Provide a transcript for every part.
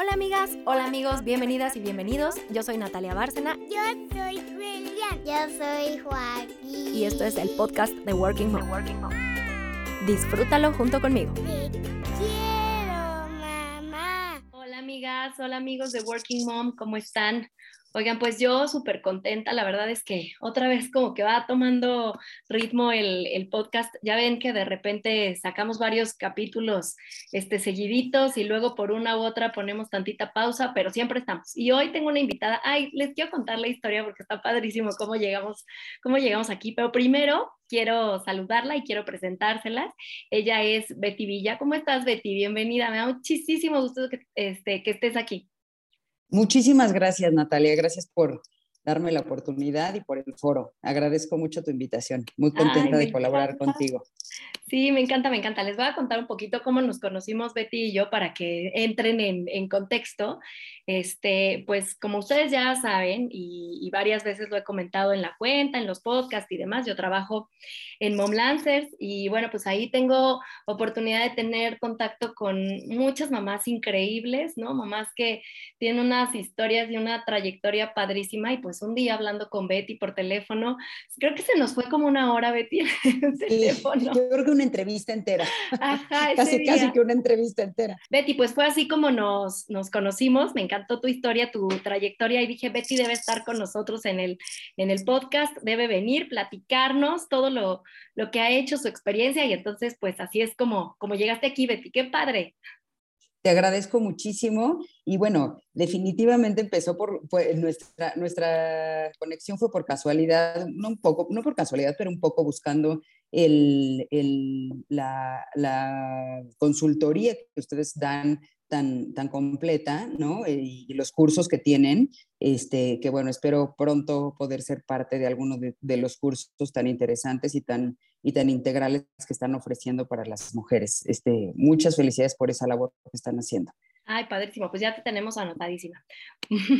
Hola amigas, hola amigos, bienvenidas y bienvenidos. Yo soy Natalia Bárcena. Yo soy William. Yo soy Joaquín. Y esto es el podcast de Working Mom. Disfrútalo junto conmigo. Te quiero, mamá. Hola amigas, hola amigos de Working Mom, ¿cómo están? Oigan, pues yo súper contenta, la verdad es que otra vez como que va tomando ritmo el, el, podcast. Ya ven que de repente sacamos varios capítulos este, seguiditos y luego por una u otra ponemos tantita pausa, pero siempre estamos. Y hoy tengo una invitada. Ay, les quiero contar la historia porque está padrísimo cómo llegamos, cómo llegamos aquí. Pero primero quiero saludarla y quiero presentárselas. Ella es Betty Villa. ¿Cómo estás, Betty? Bienvenida. Me da muchísimo gusto que, este, que estés aquí. Muchísimas gracias, Natalia. Gracias por darme la oportunidad y por el foro. Agradezco mucho tu invitación. Muy contenta Ay, de colaborar encanta. contigo. Sí, me encanta, me encanta. Les voy a contar un poquito cómo nos conocimos Betty y yo para que entren en, en contexto. Este, pues como ustedes ya saben y, y, varias veces lo he comentado en la cuenta, en los podcasts y demás, yo trabajo en Mom Lancers y bueno, pues ahí tengo oportunidad de tener contacto con muchas mamás increíbles, ¿no? Mamás que tienen unas historias y una trayectoria padrísima y pues un día hablando con Betty por teléfono, creo que se nos fue como una hora Betty en sí, teléfono. Yo creo que una entrevista entera. Ajá, casi, día. casi que una entrevista entera. Betty, pues fue así como nos, nos conocimos, me encantó tu historia, tu trayectoria y dije, Betty debe estar con nosotros en el, en el podcast, debe venir, platicarnos todo lo, lo que ha hecho, su experiencia y entonces pues así es como, como llegaste aquí, Betty, qué padre. Te agradezco muchísimo. Y bueno, definitivamente empezó por nuestra, nuestra conexión fue por casualidad, no un poco, no por casualidad, pero un poco buscando el, el, la, la, consultoría que ustedes dan tan, tan completa, ¿no? Y, y, los cursos que tienen, este, que bueno, espero pronto poder ser parte de alguno de, de, los cursos tan interesantes y tan, y tan integrales que están ofreciendo para las mujeres. Este, muchas felicidades por esa labor que están haciendo. Ay, padrísimo, pues ya te tenemos anotadísima.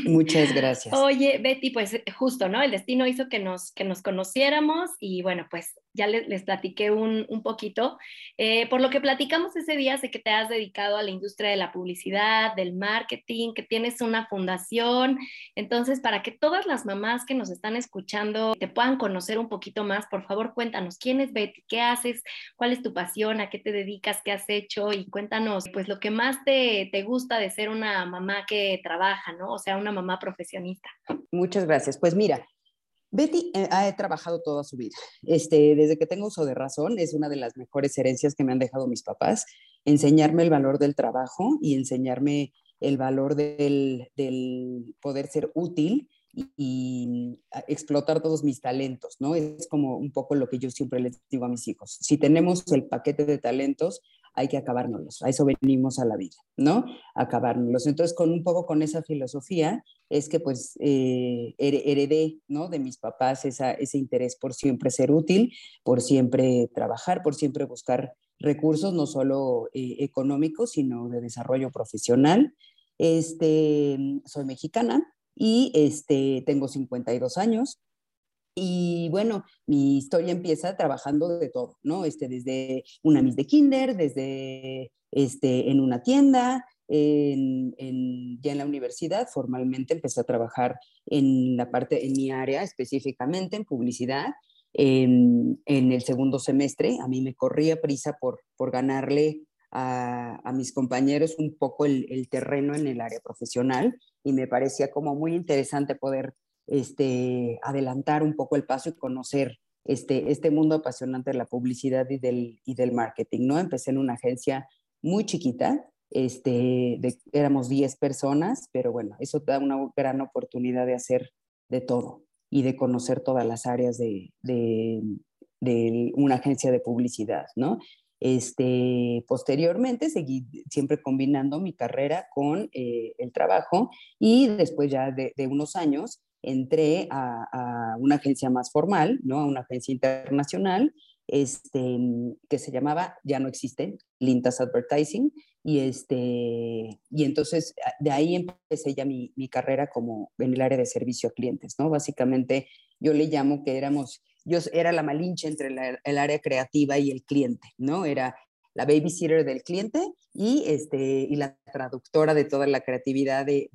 Muchas gracias. Oye, Betty, pues justo, ¿no? El destino hizo que nos, que nos conociéramos y bueno, pues ya les, les platiqué un, un poquito. Eh, por lo que platicamos ese día, sé que te has dedicado a la industria de la publicidad, del marketing, que tienes una fundación. Entonces, para que todas las mamás que nos están escuchando te puedan conocer un poquito más, por favor, cuéntanos quién es Betty, qué haces, cuál es tu pasión, a qué te dedicas, qué has hecho y cuéntanos, pues lo que más te, te gusta de ser una mamá que trabaja, ¿no? O sea, una mamá profesionista. Muchas gracias. Pues mira, Betty eh, ha trabajado toda su vida. Este, desde que tengo uso de razón, es una de las mejores herencias que me han dejado mis papás, enseñarme el valor del trabajo y enseñarme el valor del, del poder ser útil y, y, explotar todos mis talentos, ¿no? Es como un poco lo que yo siempre les digo a mis hijos. Si tenemos el paquete de talentos, hay que acabárnoslos, a eso venimos a la vida, ¿no? Acabárnoslos. Entonces, con un poco con esa filosofía, es que pues eh, heredé, ¿no? De mis papás esa, ese interés por siempre ser útil, por siempre trabajar, por siempre buscar recursos, no solo eh, económicos, sino de desarrollo profesional. Este, soy mexicana y este, tengo 52 años, y bueno, mi historia empieza trabajando de todo, ¿no? Este, desde una Miss de Kinder, desde este, en una tienda, en, en, ya en la universidad, formalmente empecé a trabajar en la parte, en mi área específicamente, en publicidad. En, en el segundo semestre, a mí me corría prisa por, por ganarle a, mis compañeros un poco el, el terreno en el área profesional y me parecía como muy interesante poder este, adelantar un poco el paso y conocer este, este mundo apasionante de la publicidad y del, y del marketing, ¿no? Empecé en una agencia muy chiquita, este, éramos 10 personas, pero bueno, eso da una gran oportunidad de hacer de todo y de conocer todas las áreas de, de, de una agencia de publicidad, ¿no? Este, posteriormente seguí siempre combinando mi carrera con eh, el trabajo y después ya de, de unos años entré a, a, una agencia más formal, ¿no? a una agencia internacional, este, que se llamaba, ya no existe, Lintas Advertising, y, este, y entonces de ahí empecé ya mi, mi carrera como en el área de servicio a clientes, ¿no? Básicamente yo le llamo que éramos, yo era la malinche entre el área creativa y el cliente, ¿no? Era la babysitter del cliente y, este, y la traductora de toda la creatividad de,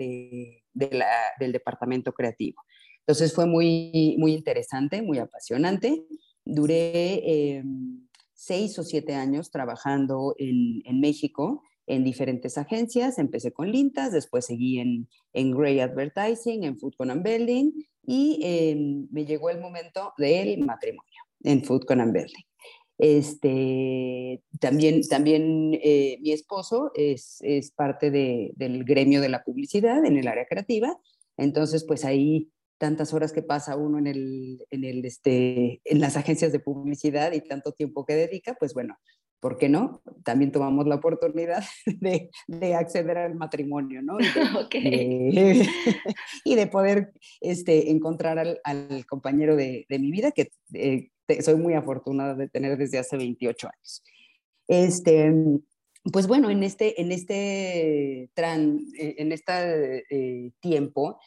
del departamento creativo. Entonces fue muy, muy interesante, muy apasionante. Duré em, seis o siete años trabajando en, en, México en diferentes agencias. Empecé con Lintas, después seguí en, en Grey Advertising, en Food Con Building y em, me llegó el momento del matrimonio en Food Con Building. Este, también también eh, mi esposo es, es parte de, del gremio de la publicidad en el área creativa, entonces pues ahí tantas horas que pasa uno en, el, en, el, este, en las agencias de publicidad y tanto tiempo que dedica, pues bueno, ¿por qué no? También tomamos la oportunidad de, de acceder al matrimonio, ¿no? Y de, y de poder este, encontrar al, al compañero de, de, mi vida, que eh, soy muy afortunada de tener desde hace 28 años. Este, pues bueno, en este, en este, tran, eh, en este eh, tiempo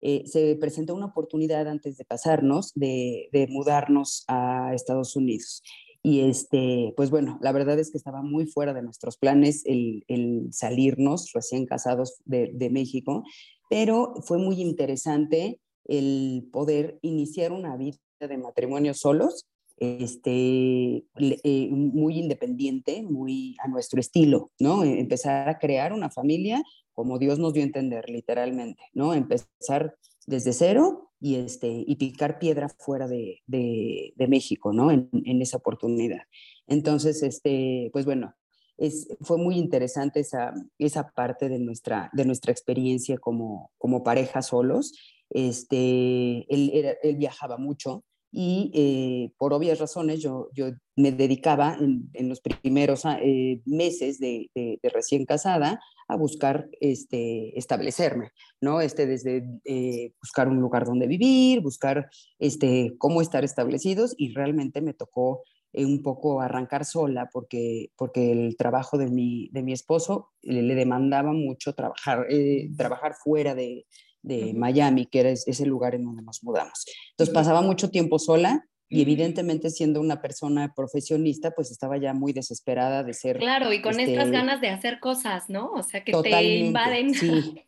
eh, se presentó una oportunidad antes de casarnos de, de, mudarnos a Estados Unidos. Y este, pues bueno, la verdad es que estaba muy fuera de nuestros planes el, el salirnos recién casados de, de México, pero fue muy interesante el poder iniciar una vida de matrimonio solos, este, eh, muy independiente, muy a nuestro estilo, ¿no? E, empezar a crear una familia como Dios nos dio a entender, literalmente, ¿no? Empezar desde cero y, este, y picar piedra fuera de, de, de México, ¿no? En, en, esa oportunidad. Entonces, este, pues bueno, es, fue muy interesante esa, esa parte de nuestra, de nuestra experiencia como, como pareja solos este, él, él viajaba mucho y eh, por obvias razones yo, yo me dedicaba en, los primeros eh, meses de, de, de, recién casada a buscar este, establecerme, ¿no? Este, desde eh, buscar un lugar donde vivir, buscar este, cómo estar establecidos y realmente me tocó un poco arrancar sola porque, porque el trabajo de mi, de mi esposo le, le demandaba mucho trabajar, trabajar fuera de, de Miami, que era ese lugar en donde nos mudamos. Entonces pasaba mucho tiempo sola y evidentemente siendo una persona profesionista, pues estaba ya muy desesperada de ser... Claro, y con estas este ganas de hacer cosas, ¿no? O sea, que te invaden. Sí,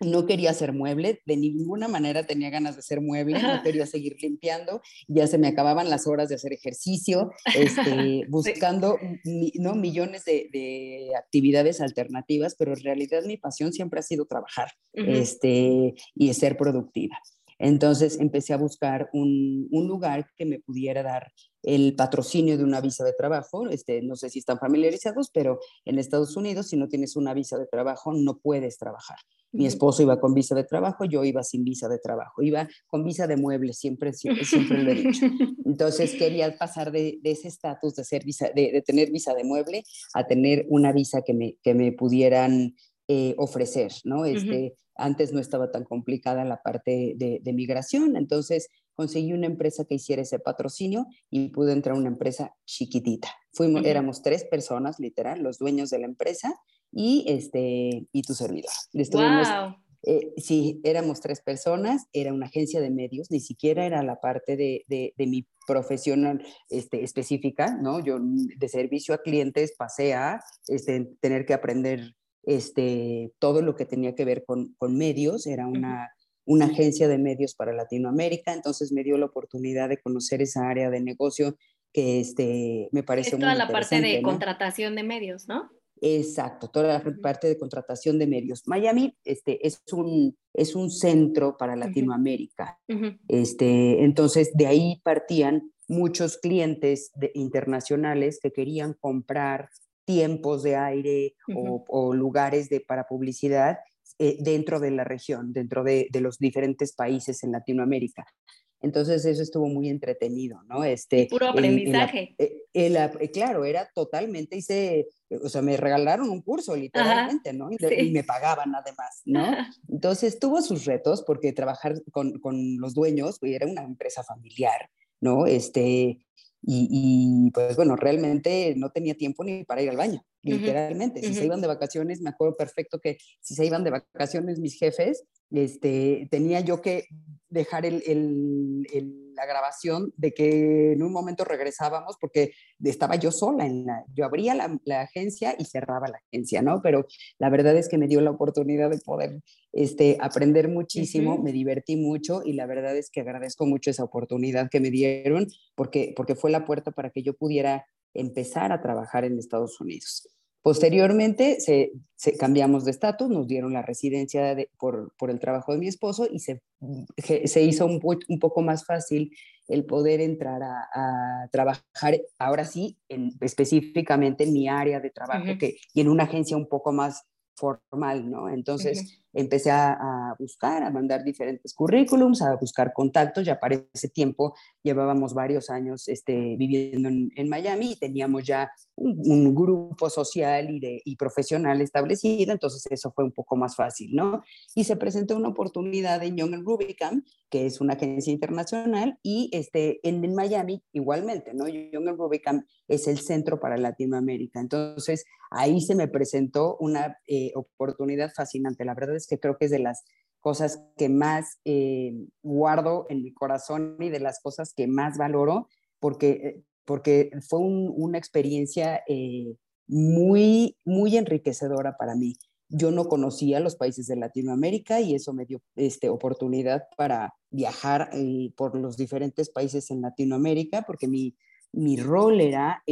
no quería hacer mueble, de ninguna manera tenía ganas de hacer mueble, no quería seguir limpiando, ya se me acababan las horas de hacer ejercicio, este, buscando sí. ¿no? millones de, de, actividades alternativas, pero en realidad mi pasión siempre ha sido trabajar uh -huh. este, y ser productiva. Entonces empecé a buscar un, un, lugar que me pudiera dar el patrocinio de una visa de trabajo. Este, no sé si están familiarizados, pero en Estados Unidos, si no tienes una visa de trabajo, no puedes trabajar. Mi esposo iba con visa de trabajo, yo iba sin visa de trabajo, iba con visa de mueble, siempre, siempre, siempre lo he dicho. Entonces quería pasar de, de ese estatus de, ser visa, de, de, tener visa de mueble a tener una visa que me, que me pudieran eh, ofrecer, ¿no? Este, uh -huh. Antes no estaba tan complicada la parte de, de, migración, entonces conseguí una empresa que hiciera ese patrocinio y pude entrar a una empresa chiquitita. Fuimos, uh -huh. Éramos tres personas, literal, los dueños de la empresa y, este, y tu servidor. Estuvimos, wow. Eh, sí, éramos tres personas, era una agencia de medios, ni siquiera era la parte de, de, de mi profesión este, específica, ¿no? Yo de servicio a clientes pasé a este, tener que aprender este, todo lo que tenía que ver con, con medios, era una, una, agencia de medios para Latinoamérica, entonces me dio la oportunidad de conocer esa área de negocio que este, me parece muy toda la parte de ¿no? contratación de medios, ¿no? Exacto, toda la parte de contratación de medios. Miami este, es, un, es un centro para Latinoamérica. Uh -huh. este, entonces, de ahí partían muchos clientes de, internacionales que querían comprar tiempos de aire uh -huh. o, o, lugares de, para publicidad eh, dentro de la región, dentro de, de los diferentes países en Latinoamérica. Entonces eso estuvo muy entretenido, ¿no? Este, Puro aprendizaje. El, el, el, claro, era totalmente, hice, o sea, me regalaron un curso literalmente, Ajá, ¿no? Y, sí. y, me pagaban además, ¿no? Entonces tuvo sus retos porque trabajar con, con los dueños, pues, era una empresa familiar, ¿no? Este, y, y, pues bueno, realmente no tenía tiempo ni para ir al baño, literalmente. Uh -huh. Si uh -huh. se iban de vacaciones, me acuerdo perfecto que si se iban de vacaciones mis jefes, este, tenía yo que dejar el, la grabación de que en un momento regresábamos porque estaba yo sola, en la, yo abría la, agencia y cerraba la agencia, ¿no? Pero la verdad es que me dio la oportunidad de poder este, aprender muchísimo, me divertí mucho y la verdad es que agradezco mucho esa oportunidad que me dieron porque, porque fue la puerta para que yo pudiera empezar a trabajar en Estados Unidos. Posteriormente se, cambiamos de estatus, nos dieron la residencia por, por, el trabajo de mi esposo y se, se hizo un, un, poco más fácil el poder entrar a, trabajar, ahora sí, en, específicamente en mi área de trabajo que, y en una agencia un poco más formal, ¿no? Entonces empecé a, buscar, a mandar diferentes currículums, a buscar contactos, ya para ese tiempo llevábamos varios años este, viviendo en, Miami y teníamos ya un, grupo social y, profesional establecido, entonces eso fue un poco más fácil, ¿no? Y se presentó una oportunidad en Young Rubicam, que es una agencia internacional, y este, en, Miami igualmente, ¿no? Young Rubicam es el centro para Latinoamérica, entonces ahí se me presentó una eh, oportunidad fascinante, la verdad que creo que es de las cosas que más eh, guardo en mi corazón y de las cosas que más valoro, porque, eh, porque fue una experiencia eh, muy, muy enriquecedora para mí. Yo no conocía los países de Latinoamérica y eso me dio este, oportunidad para viajar por los diferentes países en Latinoamérica, porque mi, mi rol era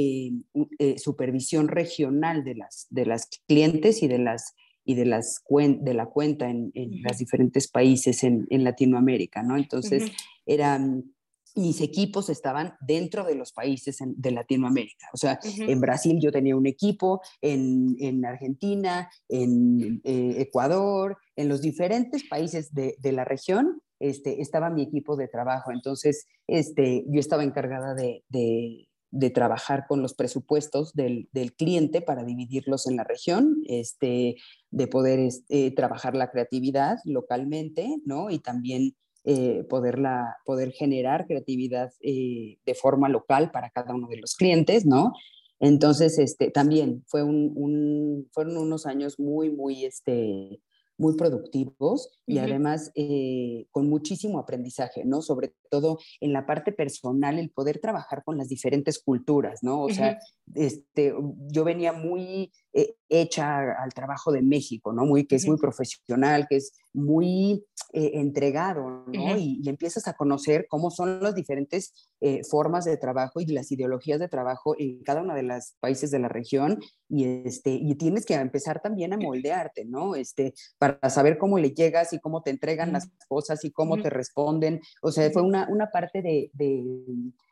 supervisión regional de las, de las clientes y de las y de, las de la cuenta en, en los diferentes países en, en, Latinoamérica, ¿no? Entonces, eran, mis equipos estaban dentro de los países de Latinoamérica. O sea, en Brasil yo tenía un equipo, en, en Argentina, en eh, Ecuador, en los diferentes países de, de, la región, este, estaba mi equipo de trabajo. Entonces, este, yo estaba encargada de, de de trabajar con los presupuestos del, cliente para dividirlos en la región, este, de poder este, trabajar la creatividad localmente, ¿no? Y también eh, poderla, poder generar creatividad eh, de forma local para cada uno de los clientes, ¿no? Entonces, este, también fue un, fueron unos años muy, muy, este, muy productivos y además eh, con muchísimo aprendizaje, ¿no? Sobre todo en la parte personal, el poder trabajar con las diferentes culturas, ¿no? O sea, este, yo venía muy eh, hecha al trabajo de México, ¿no? Muy, que es muy profesional, que es muy eh, entregado, ¿no? y, empiezas a conocer cómo son las diferentes eh, formas de trabajo y las ideologías de trabajo en cada uno de los países de la región y, este, y tienes que empezar también a moldearte, ¿no? Este, para saber cómo le llegas y cómo te entregan las cosas y cómo te responden. O sea, fue una, una parte de, de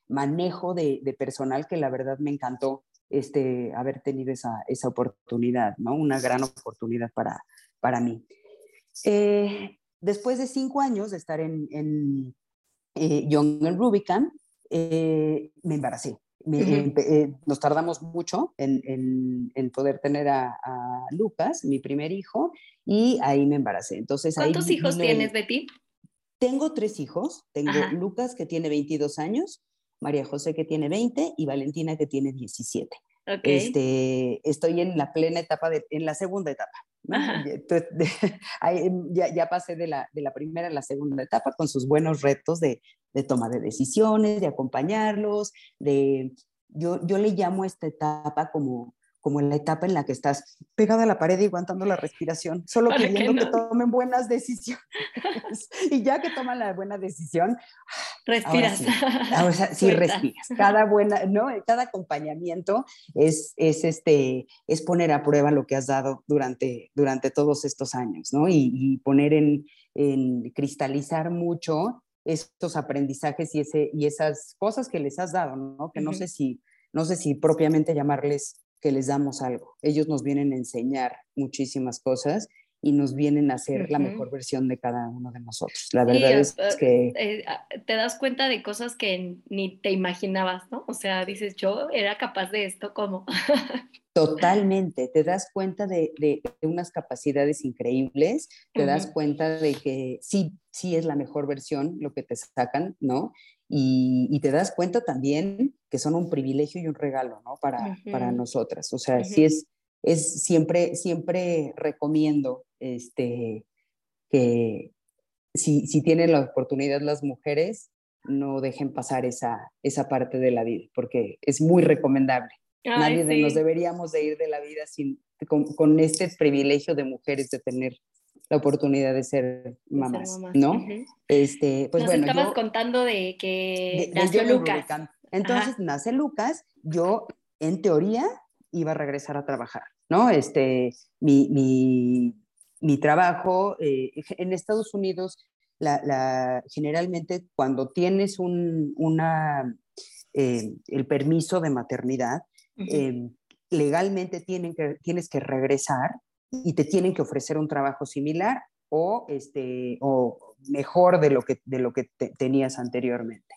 manejo de, de, personal que la verdad me encantó este, haber tenido esa, esa oportunidad, ¿no? Una gran oportunidad para, para mí. Eh, después de cinco años de estar en, en eh, Young and Rubicam, eh, me embaracé. nos tardamos mucho en, en, poder tener a, Lucas, mi primer hijo, y ahí me embaracé. Entonces, ¿Cuántos hijos tienes, Betty? Tengo tres hijos. Tengo Lucas, que tiene 22 años, María José, que tiene 20, y Valentina, que tiene 17. Este, estoy en la plena etapa, de, en la segunda etapa. ya, ya, pasé de la, de la, primera a la segunda etapa con sus buenos retos de, de toma de decisiones, de acompañarlos, de, yo, yo le llamo a esta etapa como como en la etapa en la que estás pegada a la pared y aguantando la respiración, solo pidiendo que, tomen buenas decisiones. y ya que toman la buena decisión, respiras. sí, respiras. Cada buena, ¿no? Cada acompañamiento es, es, este, es poner a prueba lo que has dado durante, durante todos estos años, ¿no? Y, poner en, en cristalizar mucho estos aprendizajes y, ese, y esas cosas que les has dado, ¿no? Que no sé si no sé si propiamente llamarles que les damos algo. Ellos nos vienen a enseñar muchísimas cosas y nos vienen a hacer la mejor versión de cada uno de nosotros. La verdad es que... Eh, ah, te das cuenta de cosas que ni te imaginabas, ¿no? O sea, dices, yo era capaz de esto, ¿cómo? Totalmente, te das cuenta de, de, unas capacidades increíbles, te das cuenta de que sí, sí es la mejor versión lo que te sacan, ¿no? Y, te das cuenta también que son un privilegio y un regalo, ¿no? Para, para nosotras. O sea, sí es, es siempre, siempre recomiendo este, que, si, si tienen la oportunidad las mujeres, no dejen pasar esa, esa parte de la vida, porque es muy recomendable. Nadie de nos deberíamos de ir de la vida sin, con, este privilegio de mujeres de tener la oportunidad de ser mamás, ¿no? este, pues Nos bueno, estabas contando de que nació Lucas. Entonces nace Lucas, yo en teoría iba a regresar a trabajar, ¿no? Este, mi, mi, mi trabajo eh, en Estados Unidos, la, generalmente cuando tienes un, una, eh, el permiso de maternidad, em, legalmente tienen que, tienes que regresar y te tienen que ofrecer un trabajo similar o, este, o mejor de lo que, de lo que tenías anteriormente.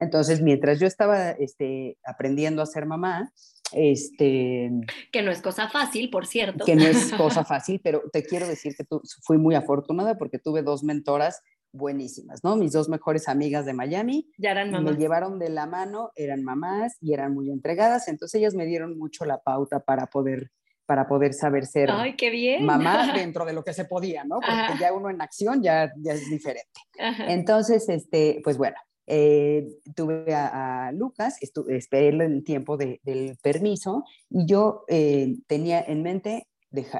Entonces, mientras yo estaba este, aprendiendo a ser mamá, este, que no es cosa fácil, por cierto. Que no es cosa fácil, pero te quiero decir que tú, fui muy afortunada porque tuve dos mentoras buenísimas, ¿no? Mis dos mejores amigas de Miami. Ya eran mamás. Me llevaron de la mano, eran mamás y eran muy entregadas, entonces ellas me dieron mucho la pauta para poder para poder saber ser Ay, qué bien. mamá dentro de lo que se podía, ¿no? Porque ya uno en acción ya, ya es diferente. Entonces, este, pues bueno, eh, tuve a, Lucas, esperé el tiempo del permiso y yo eh, tenía en mente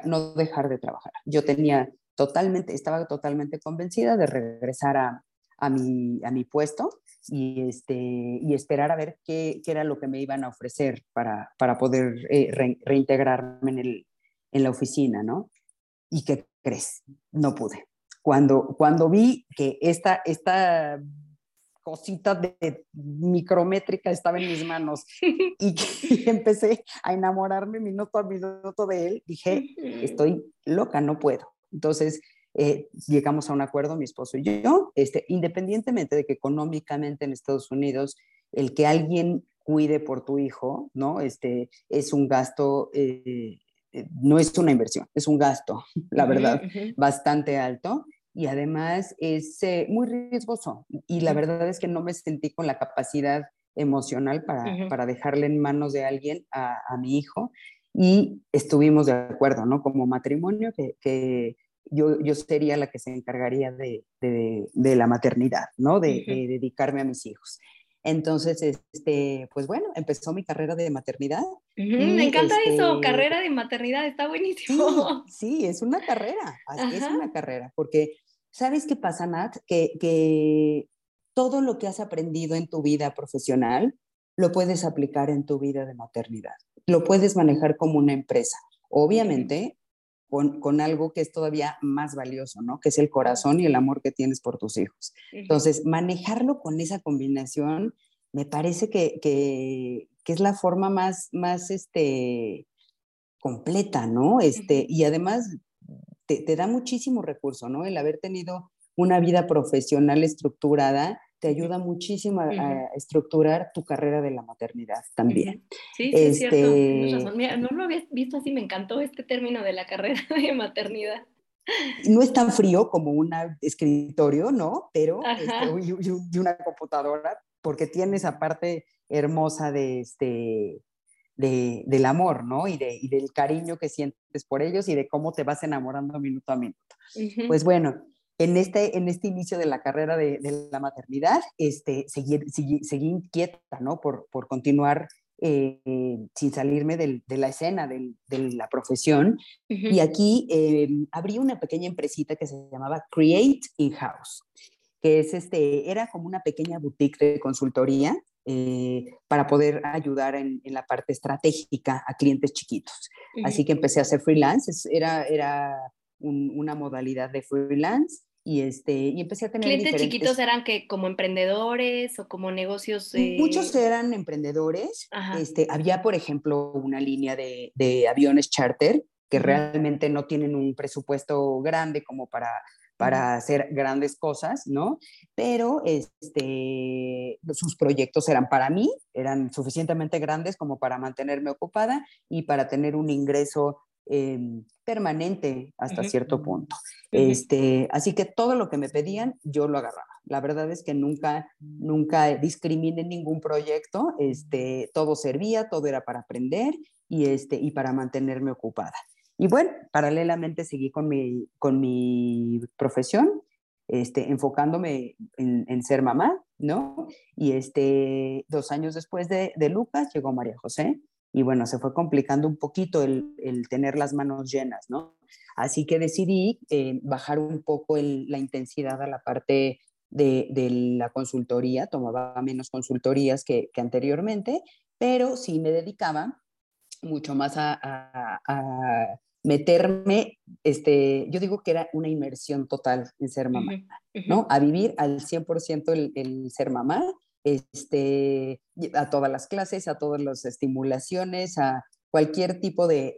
no dejar de trabajar. Yo tenía totalmente, estaba totalmente convencida de regresar a, a, mi, a mi puesto y, este, y esperar a ver qué, qué era lo que me iban a ofrecer para, para poder eh, reintegrarme en, el, en la oficina, ¿no? ¿Y qué crees? No pude. Cuando, cuando vi que esta, esta cosita de micrométrica estaba en mis manos y, empecé a enamorarme minuto a minuto de él, dije, estoy loca, no puedo. Entonces, eh, llegamos a un acuerdo, mi esposo y yo, este, independientemente de que económicamente en Estados Unidos el que alguien cuide por tu hijo, ¿no? Este, es un gasto, eh, eh, no es una inversión, es un gasto, la verdad, bastante alto y además es muy riesgoso. Y la verdad es que no me sentí con la capacidad emocional para, para dejarle en manos de alguien a, a, mi hijo y estuvimos de acuerdo, ¿no? Como matrimonio, que, que yo, yo, sería la que se encargaría de, de, la maternidad, ¿no? De, dedicarme a mis hijos. Entonces, este, pues bueno, empezó mi carrera de maternidad. me encanta eso, este carrera de maternidad, está buenísimo. Sí, es una carrera, es una carrera, porque ¿sabes qué pasa, Nat? Que, que todo lo que has aprendido en tu vida profesional lo puedes aplicar en tu vida de maternidad, lo puedes manejar como una empresa. Obviamente, con, algo que es todavía más valioso, ¿no? Que es el corazón y el amor que tienes por tus hijos. Entonces, manejarlo con esa combinación me parece que, que, es la forma más, más este, completa, ¿no? Este, Y además te, te, da muchísimo recurso, ¿no? El haber tenido una vida profesional estructurada te ayuda muchísimo a, estructurar tu carrera de la maternidad también. Sí, sí, es cierto. Este Mira, no lo había visto así, me encantó este término de la carrera de maternidad. No es tan frío como un escritorio, ¿no? Pero, este, y, una computadora, porque tiene esa parte hermosa de este, de, del amor, ¿no? Y, de, y, del cariño que sientes por ellos y de cómo te vas enamorando minuto a minuto. Pues bueno, en este, en este inicio de la carrera de, la maternidad, este, seguí, seguí, inquieta, ¿no? Por, por continuar eh, sin salirme del, de la escena, del, de la profesión. Y aquí eh, abrí una pequeña empresita que se llamaba Create In-House, que es este, era como una pequeña boutique de consultoría eh, para poder ayudar en, en, la parte estratégica a clientes chiquitos. Así que empecé a hacer freelance, era, era una modalidad de freelance y, este, y empecé a tener ¿Clientes chiquitos eran que como emprendedores o como negocios? Muchos eran emprendedores. Este, había, por ejemplo, una línea de, de aviones charter que realmente no tienen un presupuesto grande como para, para hacer grandes cosas, ¿no? Pero este, sus proyectos eran para mí, eran suficientemente grandes como para mantenerme ocupada y para tener un ingreso Em, permanente hasta cierto punto. este, así que todo lo que me pedían, yo lo agarraba. La verdad es que nunca, nunca discriminé ningún proyecto, este, todo servía, todo era para aprender y, este, y para mantenerme ocupada. Y bueno, paralelamente seguí con mi, con mi profesión. este, enfocándome en, ser mamá, ¿no? Y este, dos años después de, de, Lucas llegó María José y bueno, se fue complicando un poquito el, el tener las manos llenas, ¿no? Así que decidí eh, bajar un poco la intensidad a la parte de, de, la consultoría, tomaba menos consultorías que, que, anteriormente, pero sí me dedicaba mucho más a, a, meterme, este, yo digo que era una inmersión total en ser mamá, ¿no? A vivir al 100% el, el ser mamá, este, a todas las clases, a todas las estimulaciones, a cualquier tipo de,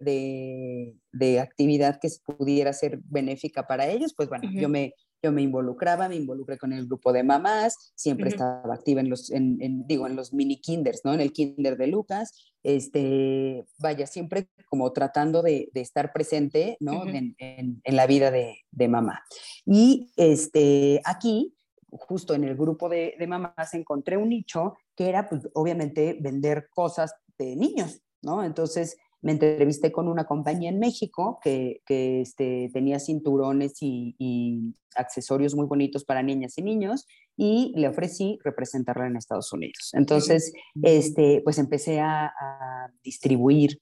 de, actividad que pudiera ser benéfica para ellos, pues bueno, yo, me, yo me involucraba, me involucré con el grupo de mamás, siempre estaba activa en los, en, digo, en los mini kinders, ¿no? En el kinder de Lucas, este, vaya, siempre como tratando de, de estar presente, ¿no? en, en, en, la vida de, de mamá. Y este, aquí, justo en el grupo de, de mamás, encontré un nicho que era, pues, obviamente, vender cosas de niños, ¿no? Entonces me entrevisté con una compañía en México que, que este, tenía cinturones y, y, accesorios muy bonitos para niñas y niños y le ofrecí representarla en Estados Unidos. Entonces, este, pues empecé a, a distribuir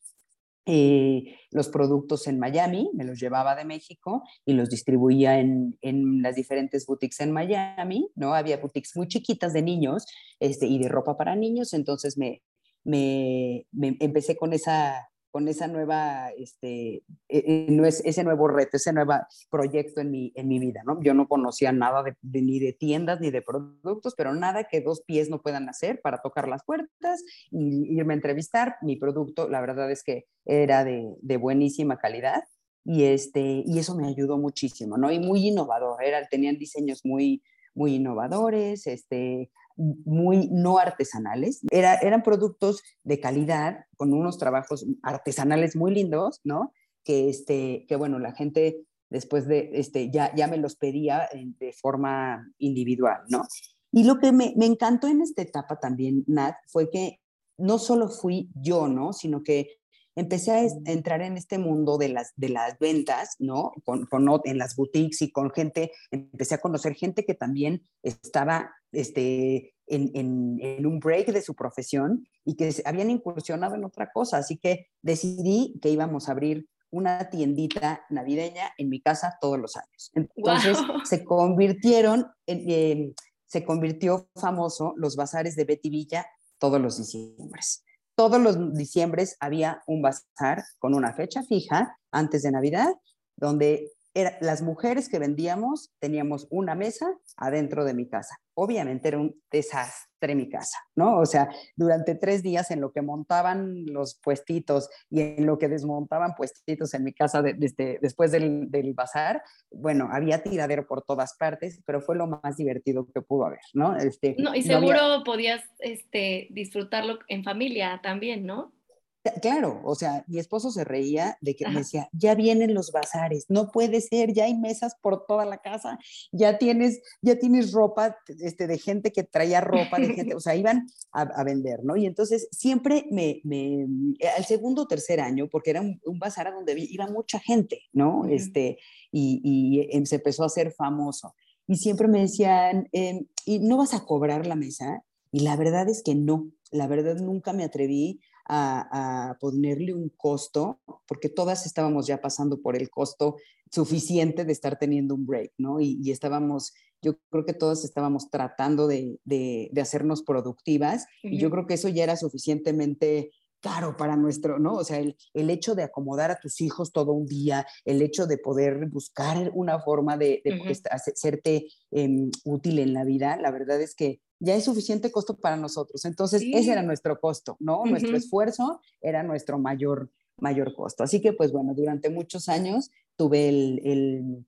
eh, los productos en Miami, me los llevaba de México y los distribuía en, en, las diferentes boutiques en Miami, ¿no? Había boutiques muy chiquitas de niños este, y de ropa para niños, entonces me, me, empecé con esa, con esa nueva, este, e, e, ese nuevo reto, ese nuevo proyecto en mi, en mi vida, ¿no? Yo no conocía nada de, ni de tiendas ni de productos, pero nada que dos pies no puedan hacer para tocar las puertas y irme a entrevistar. Mi producto, la verdad es que era de, de buenísima calidad y, este, y eso me ayudó muchísimo, ¿no? Y muy innovador, era, tenían diseños muy, muy innovadores, este, muy no artesanales. Era, eran productos de calidad, con unos trabajos artesanales muy lindos, ¿no? Que, este, que bueno, la gente después de, este, ya, ya me los pedía de forma individual, ¿no? Y lo que me, me encantó en esta etapa también, Nat, fue que no solo fui yo, ¿no? Sino que empecé a entrar en este mundo de las, de las ventas, ¿no? Con, con, en las boutiques y con gente, empecé a conocer gente que también estaba este, en, en, en, un break de su profesión y que habían incursionado en otra cosa. Así que decidí que íbamos a abrir una tiendita navideña en mi casa todos los años. Entonces se convirtieron, en, se convirtió famoso los bazares de Betty Villa todos los diciembres todos los diciembres había un bazar con una fecha fija antes de Navidad, donde era, las mujeres que vendíamos teníamos una mesa adentro de mi casa. Obviamente era un desastre mi casa, ¿no? O sea, durante tres días en lo que montaban los puestitos y en lo que desmontaban puestitos en mi casa desde, después del, del, bazar, bueno, había tiradero por todas partes, pero fue lo más divertido que pudo haber, ¿no? Este, no y seguro no podías este, disfrutarlo en familia también, ¿no? Claro, o sea, mi esposo se reía de que me decía, ya vienen los bazares, no puede ser, ya hay mesas por toda la casa, ya tienes, ya tienes ropa este, de gente que traía ropa, de gente, o sea, iban a, vender, ¿no? Y entonces siempre me, me, al segundo o tercer año, porque era un, bazar a donde iba mucha gente, ¿no? Este, y, y, em, se empezó a hacer famoso. Y siempre me decían, em, ¿y no vas a cobrar la mesa? Y la verdad es que no, la verdad nunca me atreví a, ponerle un costo, porque todas estábamos ya pasando por el costo suficiente de estar teniendo un break, ¿no? Y, estábamos, yo creo que todas estábamos tratando de, de, hacernos productivas y yo creo que eso ya era suficientemente caro para nuestro, ¿no? O sea, el, el, hecho de acomodar a tus hijos todo un día, el hecho de poder buscar una forma de, de uh hacerte em, útil en la vida, la verdad es que ya es suficiente costo para nosotros. Entonces, ese era nuestro costo, ¿no? Nuestro esfuerzo era nuestro mayor, mayor costo. Así que, pues bueno, durante muchos años tuve el, el,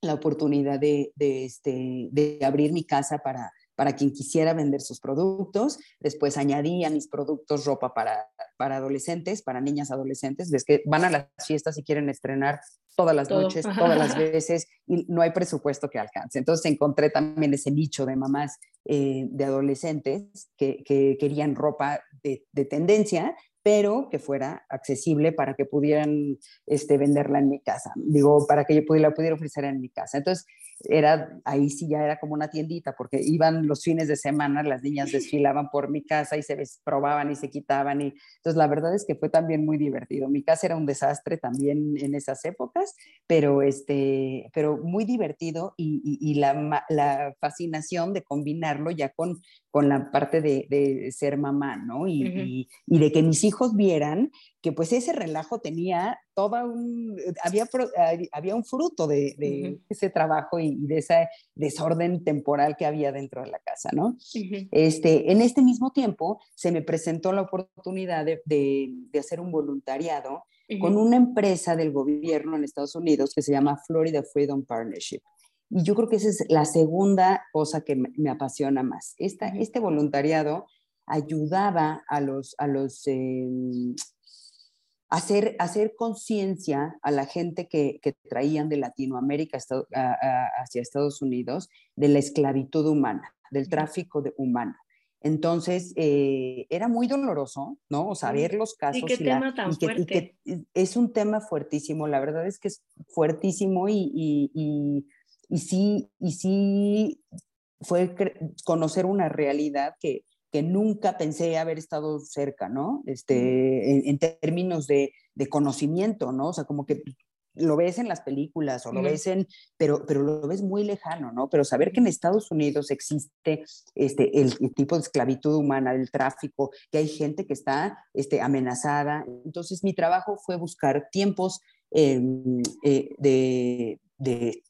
la oportunidad de, de, este, de abrir mi casa para, para quien quisiera vender sus productos. Después añadí a mis productos ropa para, para adolescentes, para niñas adolescentes. Ves que van a las fiestas y quieren estrenar todas las noches, todas las veces, y no hay presupuesto que alcance. Entonces encontré también ese nicho de mamás eh, de adolescentes que, que, querían ropa de, de, tendencia, pero que fuera accesible para que pudieran este, venderla en mi casa, digo, para que yo pudiera, pudiera ofrecer en mi casa. Entonces, era, ahí sí ya era como una tiendita, porque iban los fines de semana, las niñas desfilaban por mi casa y se probaban y se quitaban. Y, entonces, la verdad es que fue también muy divertido. Mi casa era un desastre también en esas épocas, pero, este, pero muy divertido y, y, la, la, fascinación de combinarlo ya con, con la parte de, de ser mamá, ¿no? Y, y de que mis hijos vieran que pues ese relajo tenía toda un, había, había un fruto de, ese trabajo y, de ese desorden temporal que había dentro de la casa, ¿no? este, en este mismo tiempo se me presentó la oportunidad de, hacer un voluntariado con una empresa del gobierno en Estados Unidos que se llama Florida Freedom Partnership. Y yo creo que esa es la segunda cosa que me, apasiona más. Esta, Este voluntariado ayudaba a los, a los em, hacer, hacer conciencia a la gente que, que, traían de Latinoamérica hacia Estados Unidos de la esclavitud humana, del tráfico de humano. Entonces, eh, era muy doloroso, ¿no? O saber los casos. Y qué tema tan fuerte. es un tema fuertísimo, la verdad es que es fuertísimo y, y, y sí, y sí fue conocer una realidad que, que nunca pensé haber estado cerca, ¿no? Este, en, términos de, conocimiento, ¿no? O sea, como que lo ves en las películas o lo ves en, pero, pero lo ves muy lejano, ¿no? Pero saber que en Estados Unidos existe este, el, tipo de esclavitud humana, el tráfico, que hay gente que está este, amenazada. Entonces mi trabajo fue buscar tiempos em, eh, de, de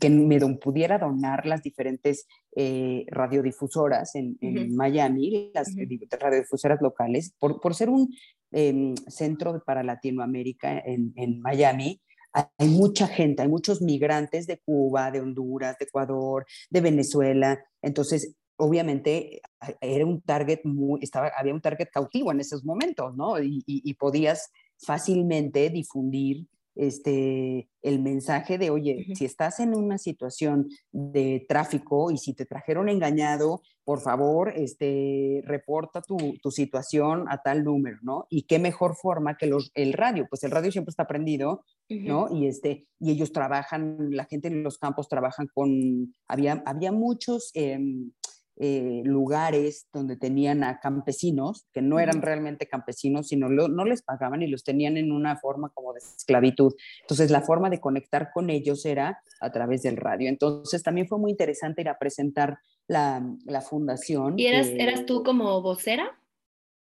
que me pudiera donar las diferentes eh, radiodifusoras en, Miami, las radiodifusoras locales, por, por ser un em, centro para Latinoamérica en, en, Miami. Hay mucha gente, hay muchos migrantes de Cuba, de Honduras, de Ecuador, de Venezuela. Entonces, obviamente, era un target muy, estaba, había un target cautivo en esos momentos, ¿no? Y, y podías fácilmente difundir este, el mensaje de, oye, si estás en una situación de tráfico y si te trajeron engañado, por favor, este, reporta tu, tu situación a tal número, ¿no? Y qué mejor forma que los, el radio, pues el radio siempre está prendido, ¿no? Y, este, y ellos trabajan, la gente en los campos trabajan con, había, había muchos... Em, eh, lugares donde tenían a campesinos, que no eran realmente campesinos, sino no les pagaban y los tenían en una forma como de esclavitud. Entonces, la forma de conectar con ellos era a través del radio. Entonces, también fue muy interesante ir a presentar la, la fundación. ¿Y eras, eras tú como vocera?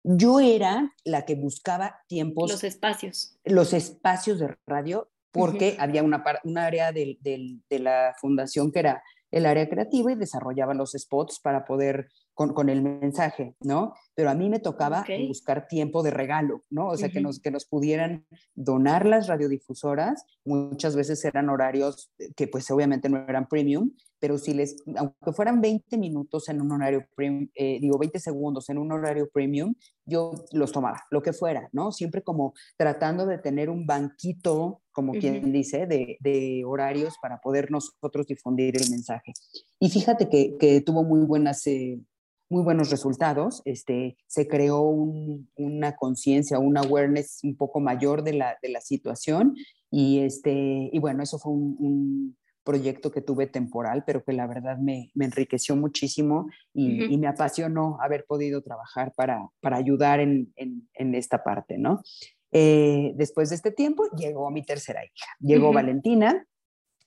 Yo era la que buscaba tiempos. Los espacios. Los espacios de radio, porque había una, un área de la fundación que era el área creativa y desarrollaba los spots para poder con, con el mensaje, ¿no? Pero a mí me tocaba buscar tiempo de regalo, ¿no? O sea, que, nos, que nos pudieran donar las radiodifusoras, muchas veces eran horarios que pues obviamente no eran premium, pero si les, aunque fueran 20 minutos en un horario premium, eh, digo 20 segundos en un horario premium, yo los tomaba, lo que fuera, ¿no? Siempre como tratando de tener un banquito, como quien dice, de, de, horarios para poder nosotros difundir el mensaje. Y fíjate que, que tuvo muy buenas... Eh, muy buenos resultados. Este, se creó una conciencia, un awareness un poco mayor de la, de la situación y, este, y bueno, eso fue un, proyecto que tuve temporal, pero que la verdad me, me enriqueció muchísimo y, me apasionó haber podido trabajar para, para ayudar en, en, esta parte, ¿no? Eh, después de este tiempo llegó mi tercera hija, llegó Valentina,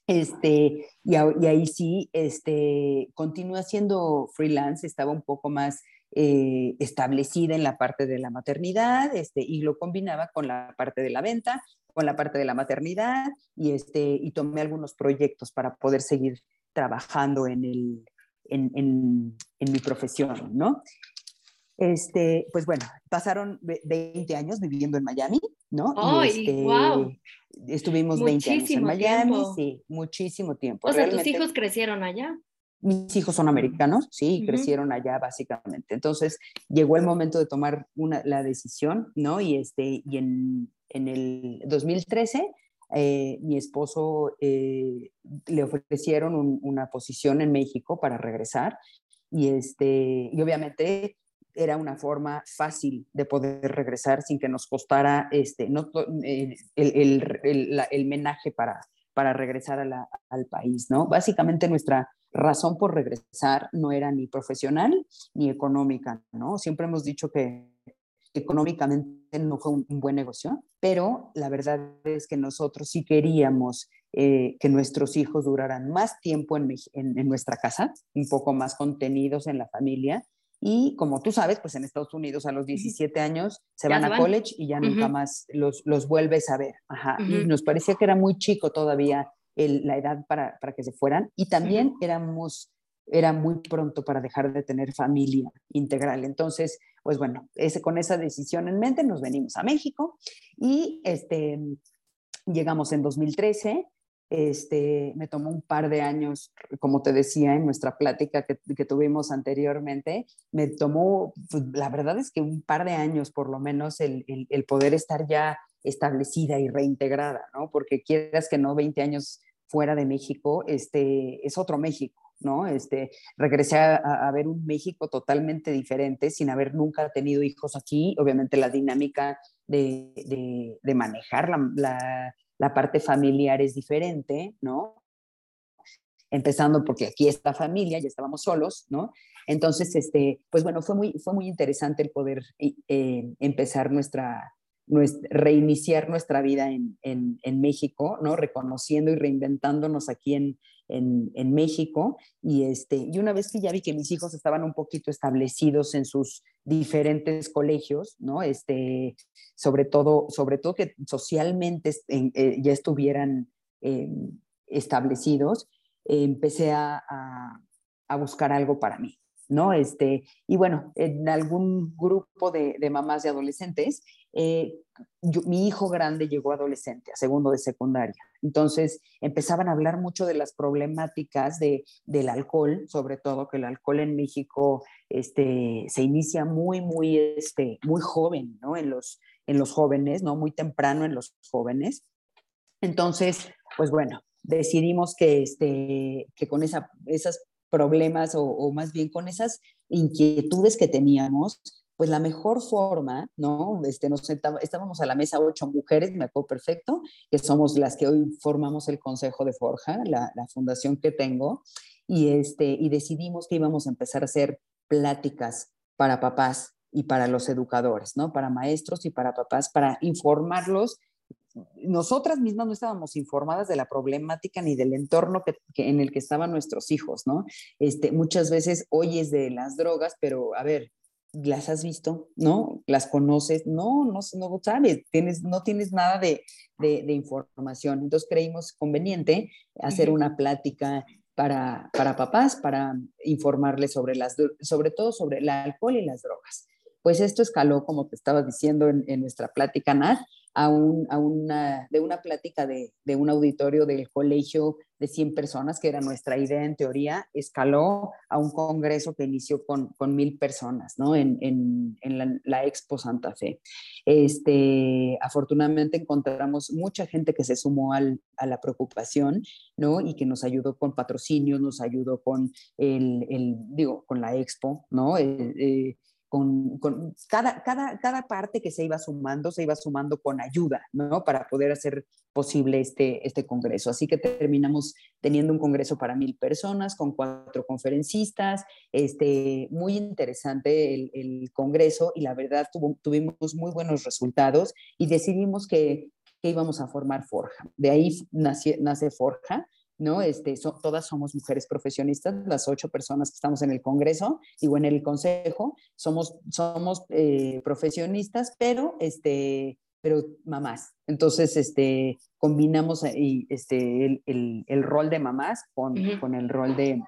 este, y, ahí sí, este, continúa siendo freelance, estaba un poco más eh, establecida en la parte de la maternidad, este, y lo combinaba con la parte de la venta, con la parte de la maternidad, y, este, y tomé algunos proyectos para poder seguir trabajando en, el, en, en, en mi profesión, ¿no? Este, pues bueno, pasaron 20 años viviendo en Miami, ¿no? ¡Ay, este, wow! Estuvimos 20 años en Miami, sí, muchísimo tiempo. O sea, ¿tus hijos crecieron allá? Mis hijos son americanos, sí, crecieron allá básicamente. Entonces llegó el momento de tomar una, la decisión, ¿no? Y, este, y en, en el 2013 eh, mi esposo eh, le ofrecieron una posición en México para regresar y, este, y obviamente era una forma fácil de poder regresar sin que nos costara este, no, eh, el, el, el, menaje para, para regresar al país, ¿no? Básicamente nuestra razón por regresar no era ni profesional ni económica, ¿no? Siempre hemos dicho que económicamente no fue un, buen negocio, pero la verdad es que nosotros sí queríamos eh, que nuestros hijos duraran más tiempo en, en, nuestra casa, un poco más contenidos en la familia, y como tú sabes, pues en Estados Unidos a los 17 años se van a college y ya nunca más los, los vuelves a ver. Ajá. Y nos parecía que era muy chico todavía la edad para, para, que se fueran. Y también éramos, era muy pronto para dejar de tener familia integral. Entonces, pues bueno, con esa decisión en mente nos venimos a México y este, llegamos en 2013 este, me tomó un par de años, como te decía en nuestra plática que, tuvimos anteriormente, me tomó, pues, la verdad es que un par de años por lo menos el, poder estar ya establecida y reintegrada, ¿no? Porque quieras que no, 20 años fuera de México, este, es otro México. ¿No? Este, regresé a, a, ver un México totalmente diferente, sin haber nunca tenido hijos aquí. Obviamente la dinámica de, de, manejar la, la, parte familiar es diferente, ¿no? Empezando porque aquí está familia, ya estábamos solos, ¿no? Entonces, este, pues bueno, fue muy, fue muy interesante el poder eh, empezar nuestra, nuestra, reiniciar nuestra vida en, en, en, México, ¿no? Reconociendo y reinventándonos aquí en, en, México. Y, este, y una vez que ya vi que mis hijos estaban un poquito establecidos en sus diferentes colegios, ¿no? Este, sobre, todo, sobre todo que socialmente eh, ya estuvieran eh, establecidos, empecé a, a, a buscar algo para mí. ¿No? Este, y bueno, en algún grupo de, de mamás de adolescentes, eh, mi hijo grande llegó adolescente, a segundo de secundaria. Entonces empezaban a hablar mucho de las problemáticas de, del alcohol, sobre todo que el alcohol en México este, se inicia muy, muy, este, muy joven, ¿no? En los, en los jóvenes, ¿no? Muy temprano en los jóvenes. Entonces, pues bueno, decidimos que, este, que con esa, esas problemas o, o, más bien con esas inquietudes que teníamos, pues la mejor forma, ¿no? Este, nos estábamos a la mesa ocho mujeres, me acuerdo perfecto, que somos las que hoy formamos el Consejo de Forja, la, la fundación que tengo, y, este, y decidimos que íbamos a empezar a hacer pláticas para papás y para los educadores, ¿no? Para maestros y para papás, para informarlos nosotras mismas no estábamos informadas de la problemática ni del entorno que, que, en el que estaban nuestros hijos, ¿no? Este, muchas veces oyes de las drogas, pero a ver, ¿las has visto? ¿No? ¿Las conoces? No, no, no sabes, tienes, no tienes nada de, de, de información. Entonces creímos conveniente hacer una plática para, para papás, para informarles sobre, las, sobre todo sobre el alcohol y las drogas. Pues esto escaló, como te estaba diciendo en, en nuestra plática, Nat, a, un, a una, de una plática de, de, un auditorio del colegio de 100 personas, que era nuestra idea en teoría, escaló a un congreso que inició con, con mil personas, ¿no? En, en, en la, Expo Santa Fe. Este, afortunadamente encontramos mucha gente que se sumó al, a la preocupación, ¿no? Y que nos ayudó con patrocinios, nos ayudó con el, el digo, con la Expo, ¿no? Eh, eh, con, cada, cada, cada parte que se iba sumando, se iba sumando con ayuda, ¿no? Para poder hacer posible este, este congreso. Así que terminamos teniendo un congreso para mil personas, con cuatro conferencistas, este, muy interesante el, congreso y la verdad tuvimos muy buenos resultados y decidimos que, que íbamos a formar Forja. De ahí nace, nace Forja, ¿no? Este, so, todas somos mujeres profesionistas, las ocho personas que estamos en el Congreso, digo, en el Consejo, somos, somos eh, profesionistas, pero, este, pero mamás. Entonces, este, combinamos ahí, este, el, el, el, rol de mamás con, uh -huh. con el rol de,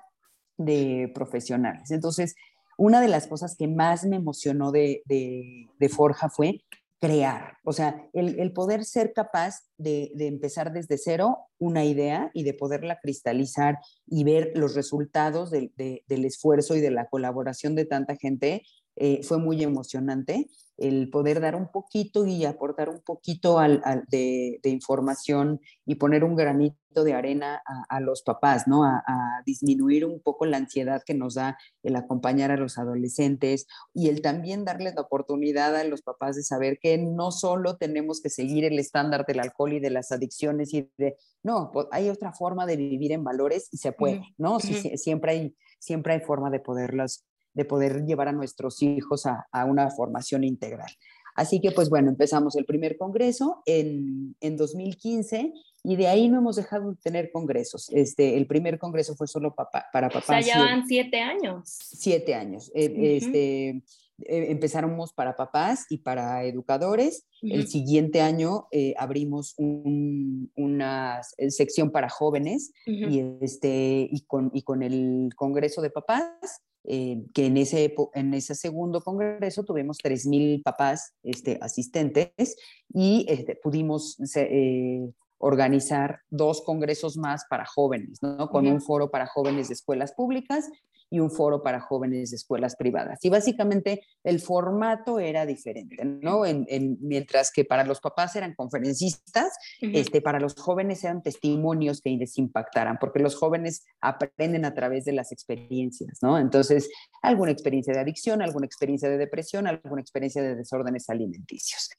de, profesionales. Entonces, una de las cosas que más me emocionó de, de, de Forja fue crear, o sea, el, el poder ser capaz de, de, empezar desde cero una idea y de poderla cristalizar y ver los resultados de, de, del esfuerzo y de la colaboración de tanta gente, eh, fue muy emocionante el poder dar un poquito y aportar un poquito al, de, información y poner un granito de arena a, los papás, ¿no? A, disminuir un poco la ansiedad que nos da el acompañar a los adolescentes y el también darles la oportunidad a los papás de saber que no solo tenemos que seguir el estándar del alcohol y de las adicciones y de, no, pues, hay otra forma de vivir en valores y se puede, ¿no? siempre, hay, siempre hay forma de poderlas de poder llevar a nuestros hijos a, una formación integral. Así que, pues bueno, empezamos el primer congreso en, en 2015 y de ahí no hemos dejado de tener congresos. Este, el primer congreso fue solo para papás. O sea, ya van siete años. Siete años. Eh, este, eh, empezamos para papás y para educadores. El siguiente año eh, abrimos una sección para jóvenes y, este, y, con, y con el Congreso de Papás eh, que en ese, en ese segundo congreso tuvimos 3.000 papás este, asistentes y este, pudimos eh, organizar dos congresos más para jóvenes, ¿no? con un foro para jóvenes de escuelas públicas y un foro para jóvenes de escuelas privadas. Y básicamente el formato era diferente, ¿no? En, mientras que para los papás eran conferencistas, este, para los jóvenes eran testimonios que les impactaran, porque los jóvenes aprenden a través de las experiencias, ¿no? Entonces, alguna experiencia de adicción, alguna experiencia de depresión, alguna experiencia de desórdenes alimenticios.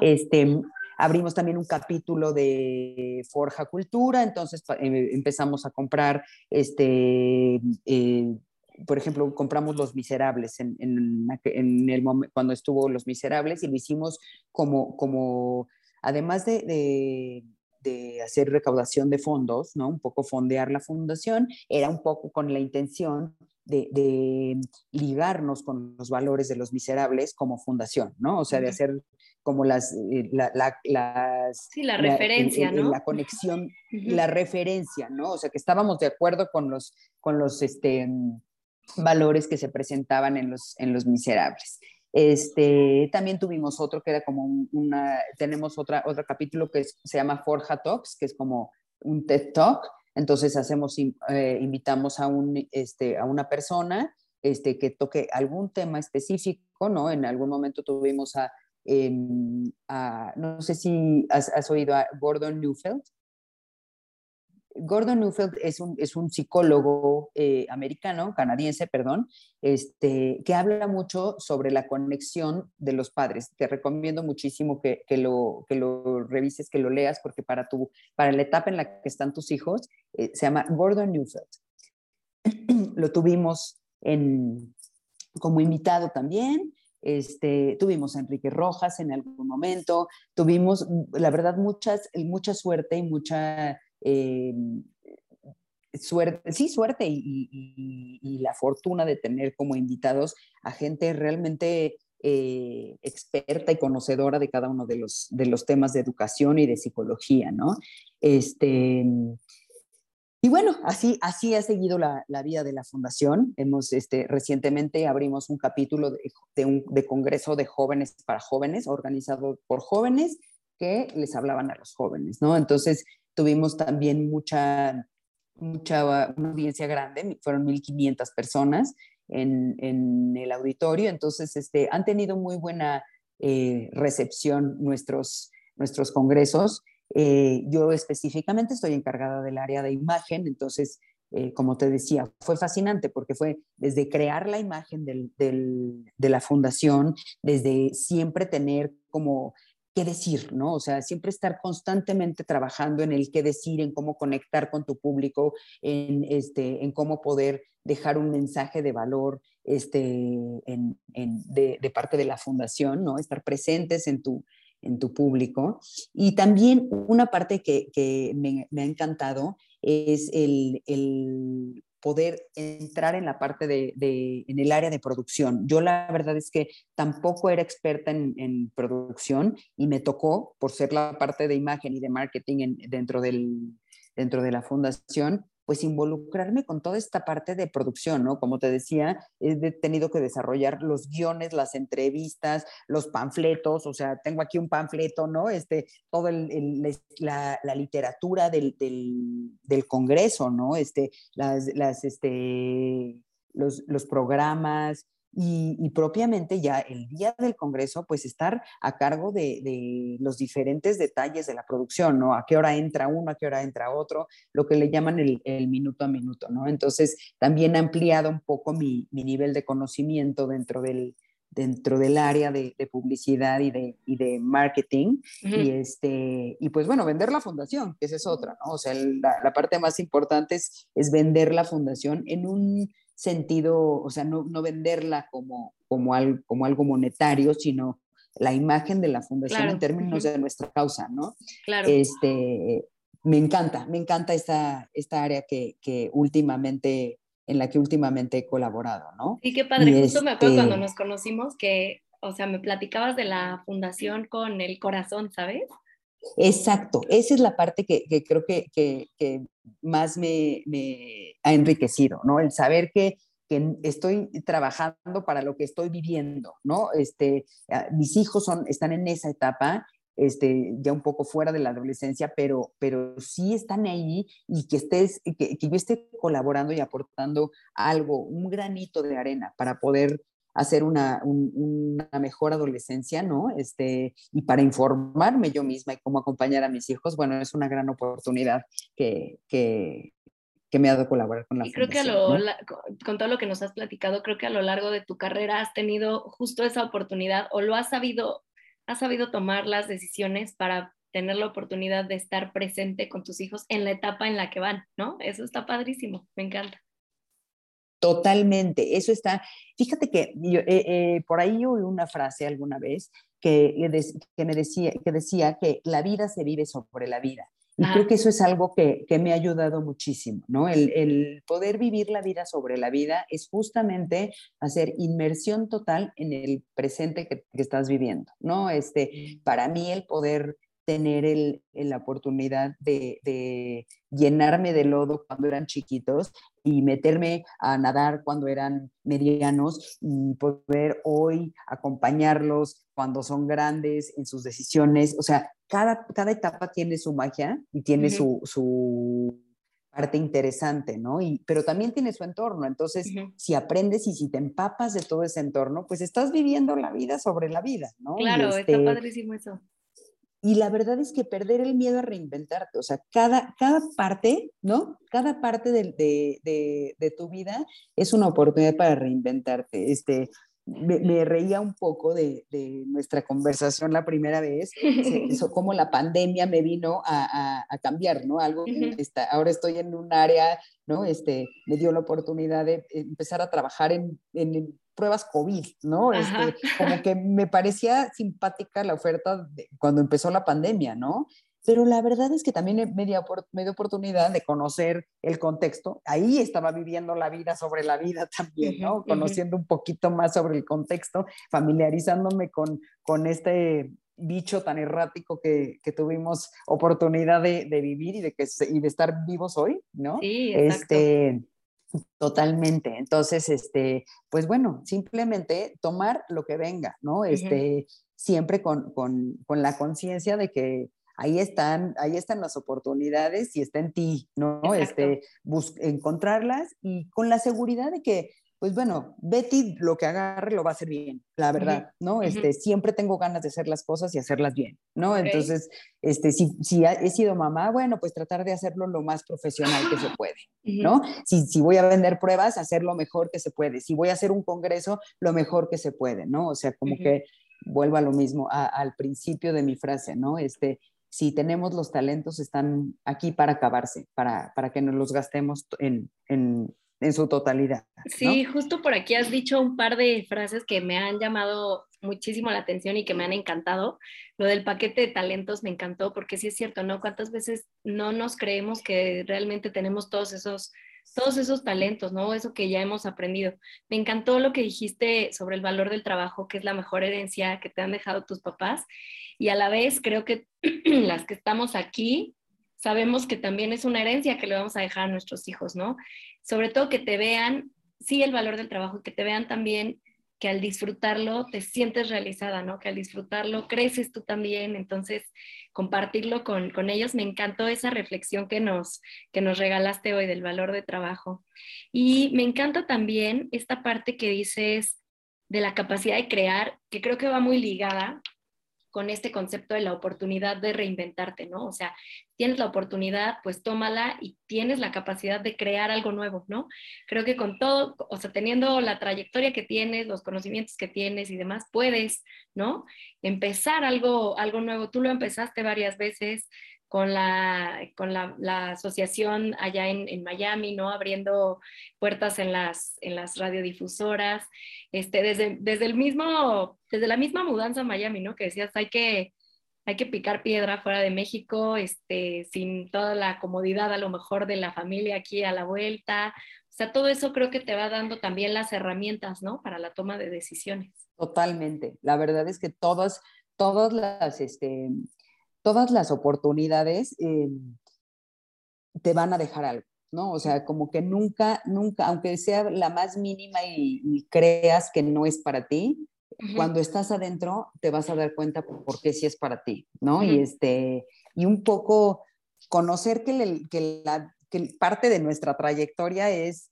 Este, abrimos también un capítulo de Forja Cultura, entonces eh, empezamos a comprar este, eh, por ejemplo, compramos Los Miserables en, en, el cuando estuvo Los Miserables y lo hicimos como, como además de, de, hacer recaudación de fondos, ¿no? Un poco fondear la fundación, era un poco con la intención de, de, ligarnos con los valores de los miserables como fundación, ¿no? O sea, de hacer como las, eh, la, las, sí, la, referencia, ¿no? La conexión, la referencia, ¿no? O sea, que estábamos de acuerdo con los, con los, este, valores que se presentaban en los, en los miserables. Este, también tuvimos otro que era como una, tenemos otra, otro capítulo que se llama Forja Talks, que es como un TED Talk. Entonces hacemos, eh, invitamos a, un, este, a una persona este, que toque algún tema específico, ¿no? En algún momento tuvimos a, em, no sé si has, has, oído a Gordon Newfeld, Gordon Neufeld es un, es un psicólogo eh, americano, canadiense, perdón, este, que habla mucho sobre la conexión de los padres. Te recomiendo muchísimo que, que, lo, que lo revises, que lo leas, porque para, tu, para la etapa en la que están tus hijos, eh, se llama Gordon Neufeld. lo tuvimos en, como invitado también. Este, tuvimos a Enrique Rojas en algún momento, tuvimos, la verdad, muchas, mucha suerte y mucha eh, suerte, sí, suerte y, la fortuna de tener como invitados a gente realmente eh, experta y conocedora de cada uno de los, de los temas de educación y de psicología, ¿no? Este, y bueno, así, así ha seguido la, la vida de la fundación. Hemos, este, recientemente abrimos un capítulo de, un, de congreso de jóvenes para jóvenes, organizado por jóvenes que les hablaban a los jóvenes, ¿no? Entonces, tuvimos también mucha, mucha audiencia grande, fueron 1.500 personas en, en, el auditorio, entonces este, han tenido muy buena eh, recepción nuestros, nuestros congresos. Eh, yo específicamente estoy encargada del área de imagen, entonces, eh, como te decía, fue fascinante porque fue desde crear la imagen del, del, de la fundación, desde siempre tener como qué decir, ¿no? O sea, siempre estar constantemente trabajando en el qué decir, en cómo conectar con tu público, en, este, en cómo poder dejar un mensaje de valor este, en, de, parte de la fundación, ¿no? Estar presentes en tu, en tu público. Y también una parte que, me, ha encantado es el poder entrar en la parte de, en el área de producción. Yo la verdad es que tampoco era experta en, producción y me tocó, por ser la parte de imagen y de marketing dentro, del, dentro de la fundación, pues involucrarme con toda esta parte de producción, ¿no? Como te decía, he tenido que desarrollar los guiones, las entrevistas, los panfletos, o sea, tengo aquí un panfleto, ¿no? Este, todo el, la, literatura del, del, del, Congreso, ¿no? Este, las, las, este, los, los programas, y, propiamente ya el día del Congreso, pues estar a cargo de, los diferentes detalles de la producción, ¿no? A qué hora entra uno, a qué hora entra otro, lo que le llaman el, minuto a minuto, ¿no? Entonces, también ha ampliado un poco mi, nivel de conocimiento dentro del, dentro del área de, publicidad y de, de marketing. y, este, y pues bueno, vender la fundación, que esa es otra, ¿no? O sea, la, parte más importante es, es vender la fundación en un sentido, o sea, no, no venderla como, como, algo, como algo monetario, sino la imagen de la fundación en términos de nuestra causa, ¿no? Claro. Este, me encanta, me encanta esta, esta área que, que últimamente, en la que últimamente he colaborado, ¿no? Sí, qué padre. Justo me acuerdo cuando este nos conocimos que, o sea, me platicabas de la fundación con el corazón, ¿sabes? Exacto, esa es la parte que, creo que, más me, ha enriquecido, ¿no? El saber que, estoy trabajando para lo que estoy viviendo, ¿no? Este, ah, mis hijos son, están en esa etapa, este, ya un poco fuera de la adolescencia, pero, pero sí están ahí y que, estés, que yo esté colaborando y aportando algo, un granito de arena para poder hacer una, una, mejor adolescencia, ¿no? Este, y para informarme yo misma y cómo acompañar a mis hijos, bueno, es una gran oportunidad que, que, que me ha dado colaborar con la Y creo que a lo, con todo lo que nos has platicado, creo que a lo largo de tu carrera has tenido justo esa oportunidad o lo has sabido, has sabido tomar las decisiones para tener la oportunidad de estar presente con tus hijos en la etapa en la que van, ¿no? Eso está padrísimo, me encanta. Totalmente, eso está. Fíjate que yo, eh, eh, por ahí oí una frase alguna vez que, que, me decía, que decía que la vida se vive sobre la vida. Y creo que eso es algo que, que, me ha ayudado muchísimo, ¿no? El, el, poder vivir la vida sobre la vida es justamente hacer inmersión total en el presente que, que estás viviendo, ¿no? Este, para mí el poder tener el, la oportunidad de, de, llenarme de lodo cuando eran chiquitos y meterme a nadar cuando eran medianos y poder hoy acompañarlos cuando son grandes en sus decisiones. O sea, cada, cada etapa tiene su magia y tiene su, su, parte interesante, ¿no? Y, pero también tiene su entorno. Entonces, si aprendes y si te empapas de todo ese entorno, pues estás viviendo la vida sobre la vida, ¿no? Claro, está este padrísimo eso. Y la verdad es que perder el miedo a reinventarte, o sea, cada, cada parte, ¿no? Cada parte de, de, de, tu vida es una oportunidad para reinventarte. Este, me, reía un poco de, de, nuestra conversación la primera vez, eso, como la pandemia me vino a, a, cambiar, ¿no? Algo, está, ahora estoy en un área, ¿no? Este, me dio la oportunidad de empezar a trabajar en, en pruebas COVID, ¿no? Este, como que me parecía simpática la oferta cuando empezó la pandemia, ¿no? Pero la verdad es que también me dio, me oportunidad de conocer el contexto. Ahí estaba viviendo la vida sobre la vida también, ¿no? Conociendo un poquito más sobre el contexto, familiarizándome con, con este bicho tan errático que, que tuvimos oportunidad de, de, vivir y de, que, y de estar vivos hoy, ¿no? Sí, exacto. Este, Totalmente. Entonces, este, pues bueno, simplemente tomar lo que venga, ¿no? Este, siempre con, con, con la conciencia de que ahí están, ahí están las oportunidades y está en ti, ¿no? Este, encontrarlas y con la seguridad de que pues bueno, Betty lo que agarre lo va a hacer bien, la verdad, ¿no? Este, siempre tengo ganas de hacer las cosas y hacerlas bien, ¿no? Entonces, este, si, si he sido mamá, bueno, pues tratar de hacerlo lo más profesional que se puede, ¿no? si, si voy a vender pruebas, hacer lo mejor que se puede. Si voy a hacer un congreso, lo mejor que se puede, ¿no? O sea, como que vuelvo a lo mismo, al principio de mi frase, ¿no? Este, si tenemos los talentos, están aquí para acabarse, para, para que nos los gastemos en, en en su totalidad. Sí, justo por aquí has dicho un par de frases que me han llamado muchísimo la atención y que me han encantado. Lo del paquete de talentos me encantó porque sí es cierto, ¿no? ¿Cuántas veces no nos creemos que realmente tenemos todos esos todos esos talentos, ¿no? Eso que ya hemos aprendido. Me encantó lo que dijiste sobre el valor del trabajo, que es la mejor herencia que te han dejado tus papás. Y a la vez creo que las que estamos aquí sabemos que también es una herencia que le vamos a dejar a nuestros hijos, ¿no? Sobre todo que te vean, sí, el valor del trabajo, que te vean también que al disfrutarlo te sientes realizada, ¿no? Que al disfrutarlo creces tú también, entonces compartirlo con, con, ellos. Me encantó esa reflexión que nos, que nos regalaste hoy del valor de trabajo. Y me encanta también esta parte que dices de la capacidad de crear, que creo que va muy ligada con este concepto de la oportunidad de reinventarte, ¿no? O sea, tienes la oportunidad, pues tómala y tienes la capacidad de crear algo nuevo, ¿no? Creo que con todo, o sea, teniendo la trayectoria que tienes, los conocimientos que tienes y demás, puedes, ¿no? Empezar algo, algo nuevo. Tú lo empezaste varias veces, con la, con la, asociación allá en, en, Miami, ¿no? Abriendo puertas en las, en las radiodifusoras, este, desde, desde, el mismo, desde la misma mudanza a Miami, ¿no? Que decías, hay que, hay que picar piedra fuera de México, este, sin toda la comodidad a lo mejor de la familia aquí a la vuelta. O sea, todo eso creo que te va dando también las herramientas, ¿no? Para la toma de decisiones. Totalmente. La verdad es que todas, todas las, este, todas las oportunidades eh, te van a dejar algo, ¿no? O sea, como que nunca, nunca, aunque sea la más mínima y, creas que no es para ti, cuando estás adentro te vas a dar cuenta por qué sí es para ti, ¿no? Y este, y un poco conocer que, que, la, que parte de nuestra trayectoria es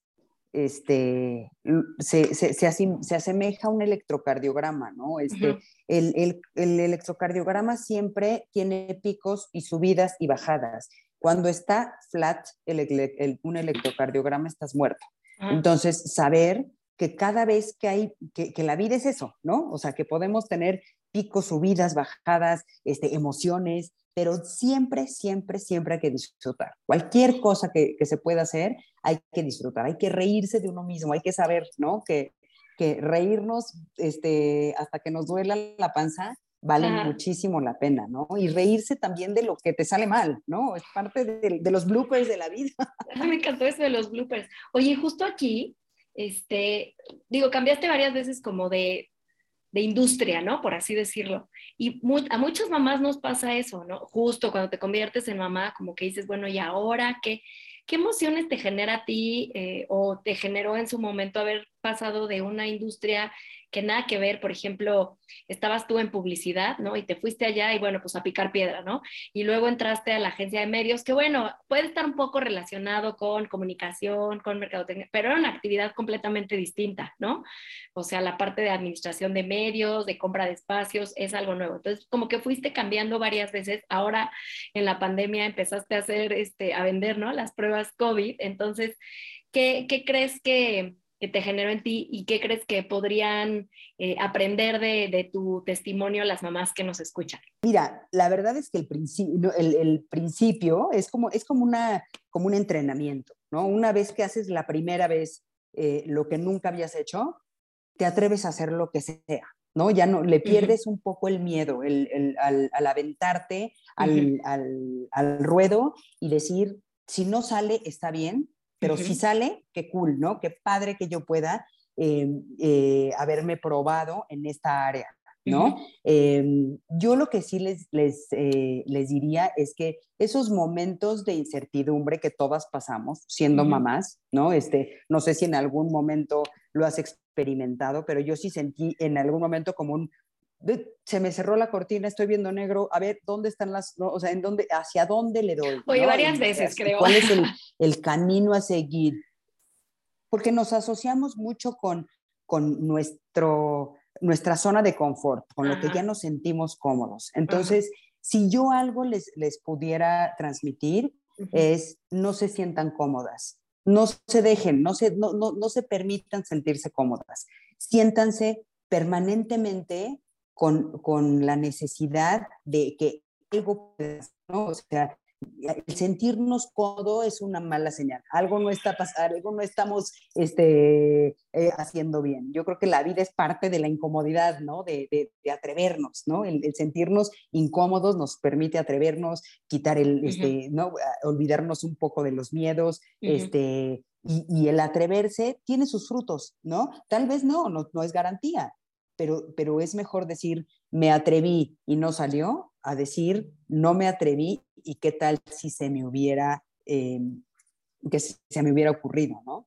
este, se, se, se, asemeja a un electrocardiograma, ¿no? Este, el, el, el, electrocardiograma siempre tiene picos y subidas y bajadas. Cuando está flat el, un electrocardiograma, estás muerto. Entonces, saber que cada vez que hay, que, que, la vida es eso, ¿no? O sea, que podemos tener picos, subidas, bajadas, este, emociones, pero siempre, siempre, siempre hay que disfrutar. Cualquier cosa que, que, se pueda hacer, hay que disfrutar, hay que reírse de uno mismo, hay que saber, ¿no? Que, que reírnos este, hasta que nos duela la panza vale muchísimo la pena, ¿no? Y reírse también de lo que te sale mal, ¿no? Es parte de, de los bloopers de la vida. Me encantó eso de los bloopers. Oye, justo aquí, este, digo, cambiaste varias veces como de, de industria, ¿no? Por así decirlo. Y a muchas mamás nos pasa eso, ¿no? Justo cuando te conviertes en mamá, como que dices, bueno, ¿y ahora qué? ¿Qué emociones te genera a ti eh, o te generó en su momento haber pasado de una industria que nada que ver, por ejemplo, estabas tú en publicidad, ¿no? Y te fuiste allá y bueno, pues a picar piedra, ¿no? Y luego entraste a la agencia de medios, que bueno, puede estar un poco relacionado con comunicación, con mercadotecnia, pero era una actividad completamente distinta, ¿no? O sea, la parte de administración de medios, de compra de espacios, es algo nuevo. Entonces, como que fuiste cambiando varias veces. Ahora en la pandemia empezaste a hacer, este, a vender, ¿no? Las pruebas COVID. Entonces, ¿qué, qué crees que que te generó en ti y qué crees que podrían eh, aprender de, tu testimonio las mamás que nos escuchan? Mira, la verdad es que el, principio, el, principio es, como, es como, una, como un entrenamiento, ¿no? Una vez que haces la primera vez eh, lo que nunca habías hecho, te atreves a hacer lo que sea, ¿no? Ya no, le pierdes un poco el miedo el, al, aventarte al, al ruedo y decir, si no sale, está bien, pero si sale, qué cool, ¿no? Qué padre que yo pueda em, eh, haberme probado en esta área, ¿no? Em, yo lo que sí les, les, eh, les diría es que esos momentos de incertidumbre que todas pasamos siendo mamás, ¿no? Este, no sé si en algún momento lo has experimentado, pero yo sí sentí en algún momento como un, se me cerró la cortina, estoy viendo negro, a ver, ¿dónde están las, o sea, en dónde, hacia dónde le doy? Oye, varias veces, creo. ¿Cuál es el, camino a seguir? Porque nos asociamos mucho con, con nuestro, nuestra zona de confort, con lo que ya nos sentimos cómodos. Entonces, si yo algo les, les pudiera transmitir, es no se sientan cómodas, no se dejen, no se, no, no, no se permitan sentirse cómodas, siéntanse permanentemente con, con la necesidad de que algo, ¿no? O sea, el sentirnos cómodo es una mala señal. Algo no está pasando, algo no estamos este, eh, haciendo bien. Yo creo que la vida es parte de la incomodidad, ¿no? De, de, atrevernos, ¿no? El, sentirnos incómodos nos permite atrevernos, quitar el, este, ¿no? Olvidarnos un poco de los miedos, este, y, y, el atreverse tiene sus frutos, ¿no? Tal vez no, no, no es garantía, pero, es mejor decir, me atreví y no salió, a decir, no me atreví y qué tal si se me hubiera, eh, que se me hubiera ocurrido, ¿no?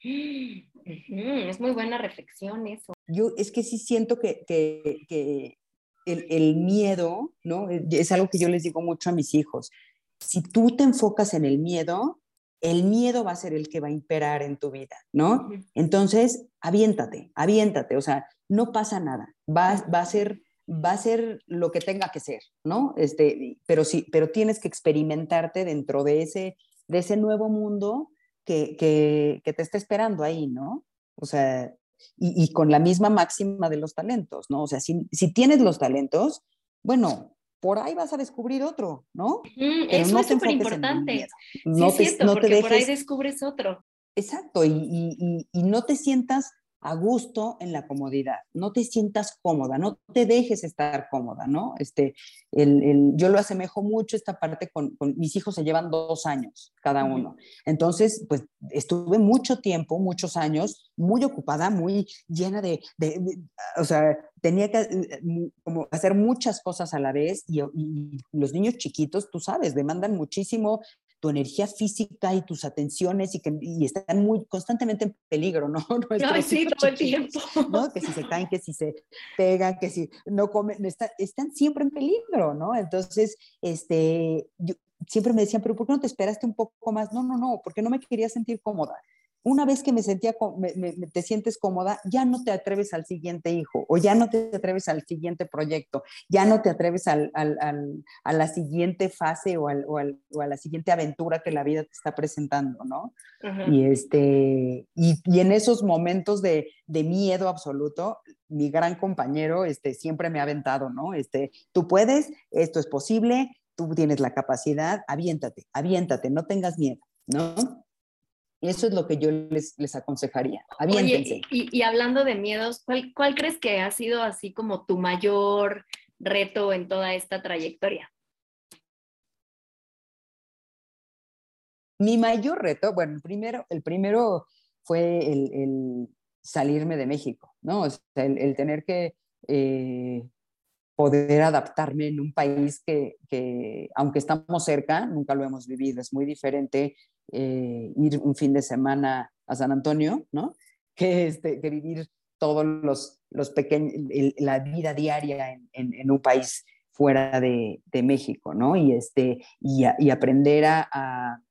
Es muy buena reflexión eso. Yo es que sí siento que, que, el, el, miedo, ¿no? Es algo que yo les digo mucho a mis hijos. Si tú te enfocas en el miedo, el miedo va a ser el que va a imperar en tu vida, ¿no? Entonces, aviéntate, aviéntate, o sea, no pasa nada, va, va a ser va a ser lo que tenga que ser, ¿no? Este, pero sí, pero tienes que experimentarte dentro de ese, de ese nuevo mundo que, que, que te está esperando ahí, ¿no? O sea, y, y, con la misma máxima de los talentos, ¿no? O sea, si, si tienes los talentos, bueno, por ahí vas a descubrir otro, ¿no? eso no es súper importante. No sí, es cierto, porque por ahí descubres otro. Exacto, y, y, y, no te sientas a gusto en la comodidad, no te sientas cómoda, no te dejes estar cómoda, ¿no? Este, el, el, yo lo asemejo mucho esta parte con, con, mis hijos se llevan dos años cada uno, entonces pues estuve mucho tiempo, muchos años, muy ocupada, muy llena de, de, de o sea, tenía que eh, como hacer muchas cosas a la vez y, y, los niños chiquitos, tú sabes, demandan muchísimo tu energía física y tus atenciones y que y están muy constantemente en peligro, ¿no? Ay, sí, todo el tiempo. ¿no? Que si se caen, que si se pegan, que si no comen, está, están siempre en peligro, ¿no? Entonces, este, yo, siempre me decían, pero ¿por qué no te esperaste un poco más? No, no, no, porque no me quería sentir cómoda una vez que me sentía, me, me, te sientes cómoda, ya no te atreves al siguiente hijo o ya no te atreves al siguiente proyecto, ya no te atreves al, al, al, a la siguiente fase o, o, o, a la siguiente aventura que la vida te está presentando, ¿no? Uh -huh. Y, este, y, y, en esos momentos de, de, miedo absoluto, mi gran compañero este, siempre me ha aventado, ¿no? Este, tú puedes, esto es posible, tú tienes la capacidad, aviéntate, aviéntate, no tengas miedo, ¿no? Eso es lo que yo les, les aconsejaría. Oye, y, y, hablando de miedos, ¿cuál, ¿cuál crees que ha sido así como tu mayor reto en toda esta trayectoria? Mi mayor reto, bueno, el primero, el primero fue el, el salirme de México, ¿no? O sea, el, el tener que eh, poder adaptarme en un país que, que, aunque estamos cerca, nunca lo hemos vivido. Es muy diferente eh, ir un fin de semana a San Antonio, ¿no? Que, este, que vivir todos los, los pequeños, la vida diaria en, en, un país fuera de, de, México, ¿no? Y, este, y, y aprender a, a,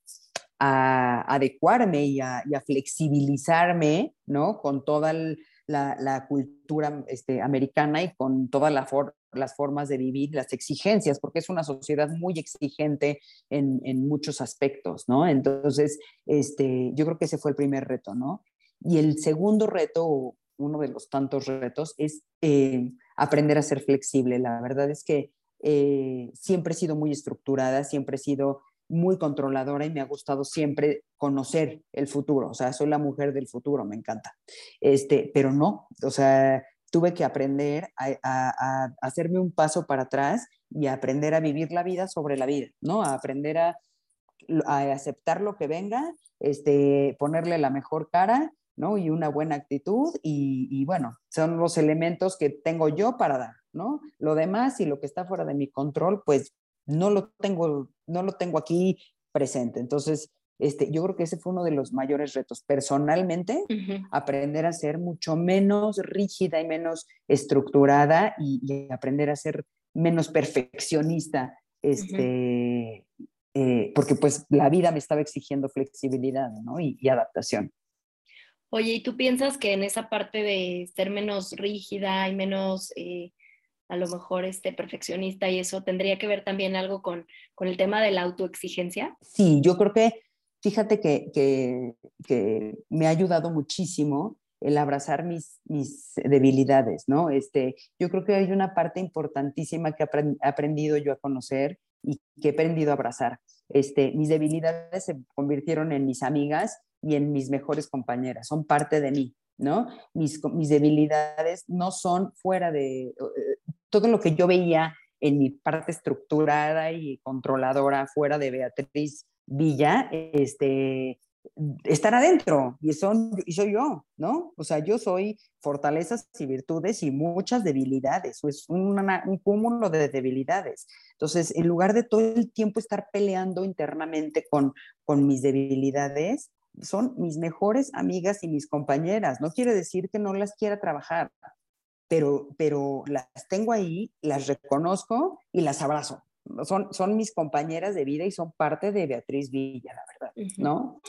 a, adecuarme y a, y a flexibilizarme, ¿no? Con toda el, la, cultura este, americana y con todas las formas de vivir, las exigencias, porque es una sociedad muy exigente en, en, muchos aspectos, ¿no? Entonces, este, yo creo que ese fue el primer reto, ¿no? Y el segundo reto, uno de los tantos retos, es eh, aprender a ser flexible. La verdad es que eh, siempre he sido muy estructurada, siempre he sido muy controladora y me ha gustado siempre conocer el futuro, o sea, soy la mujer del futuro, me encanta. Este, pero no, o sea, tuve que aprender a, hacerme un paso para atrás y aprender a vivir la vida sobre la vida, ¿no? A aprender a, a aceptar lo que venga, este, ponerle la mejor cara, ¿no? Y una buena actitud y bueno, son los elementos que tengo yo para dar, ¿no? Lo demás y lo que está fuera de mi control, pues no lo tengo, no lo tengo aquí presente. Entonces, este, yo creo que ese fue uno de los mayores retos. Personalmente, uh -huh. aprender a ser mucho menos rígida y menos estructurada y, y aprender a ser menos perfeccionista, este, uh -huh. eh, porque pues la vida me estaba exigiendo flexibilidad ¿no? y, y adaptación. Oye, ¿y tú piensas que en esa parte de ser menos rígida y menos... Eh a lo mejor este perfeccionista y eso tendría que ver también algo con, con el tema de la autoexigencia? Sí, yo creo que, fíjate que, que, me ha ayudado muchísimo el abrazar mis, mis debilidades, ¿no? Este, yo creo que hay una parte importantísima que he aprendido yo a conocer y que he aprendido a abrazar. Este, mis debilidades se convirtieron en mis amigas y en mis mejores compañeras, son parte de mí, ¿no? Mis, mis debilidades no son fuera de, todo lo que yo veía en mi parte estructurada y controladora fuera de Beatriz Villa, este, estar adentro y, son, y soy yo, ¿no? O sea, yo soy fortalezas y virtudes y muchas debilidades, o es una, un cúmulo de debilidades. Entonces, en lugar de todo el tiempo estar peleando internamente con, con mis debilidades, son mis mejores amigas y mis compañeras. No quiere decir que no las quiera trabajar, pero, pero las tengo ahí, las reconozco y las abrazo, son, son mis compañeras de vida y son parte de Beatriz Villa, la verdad, ¿no?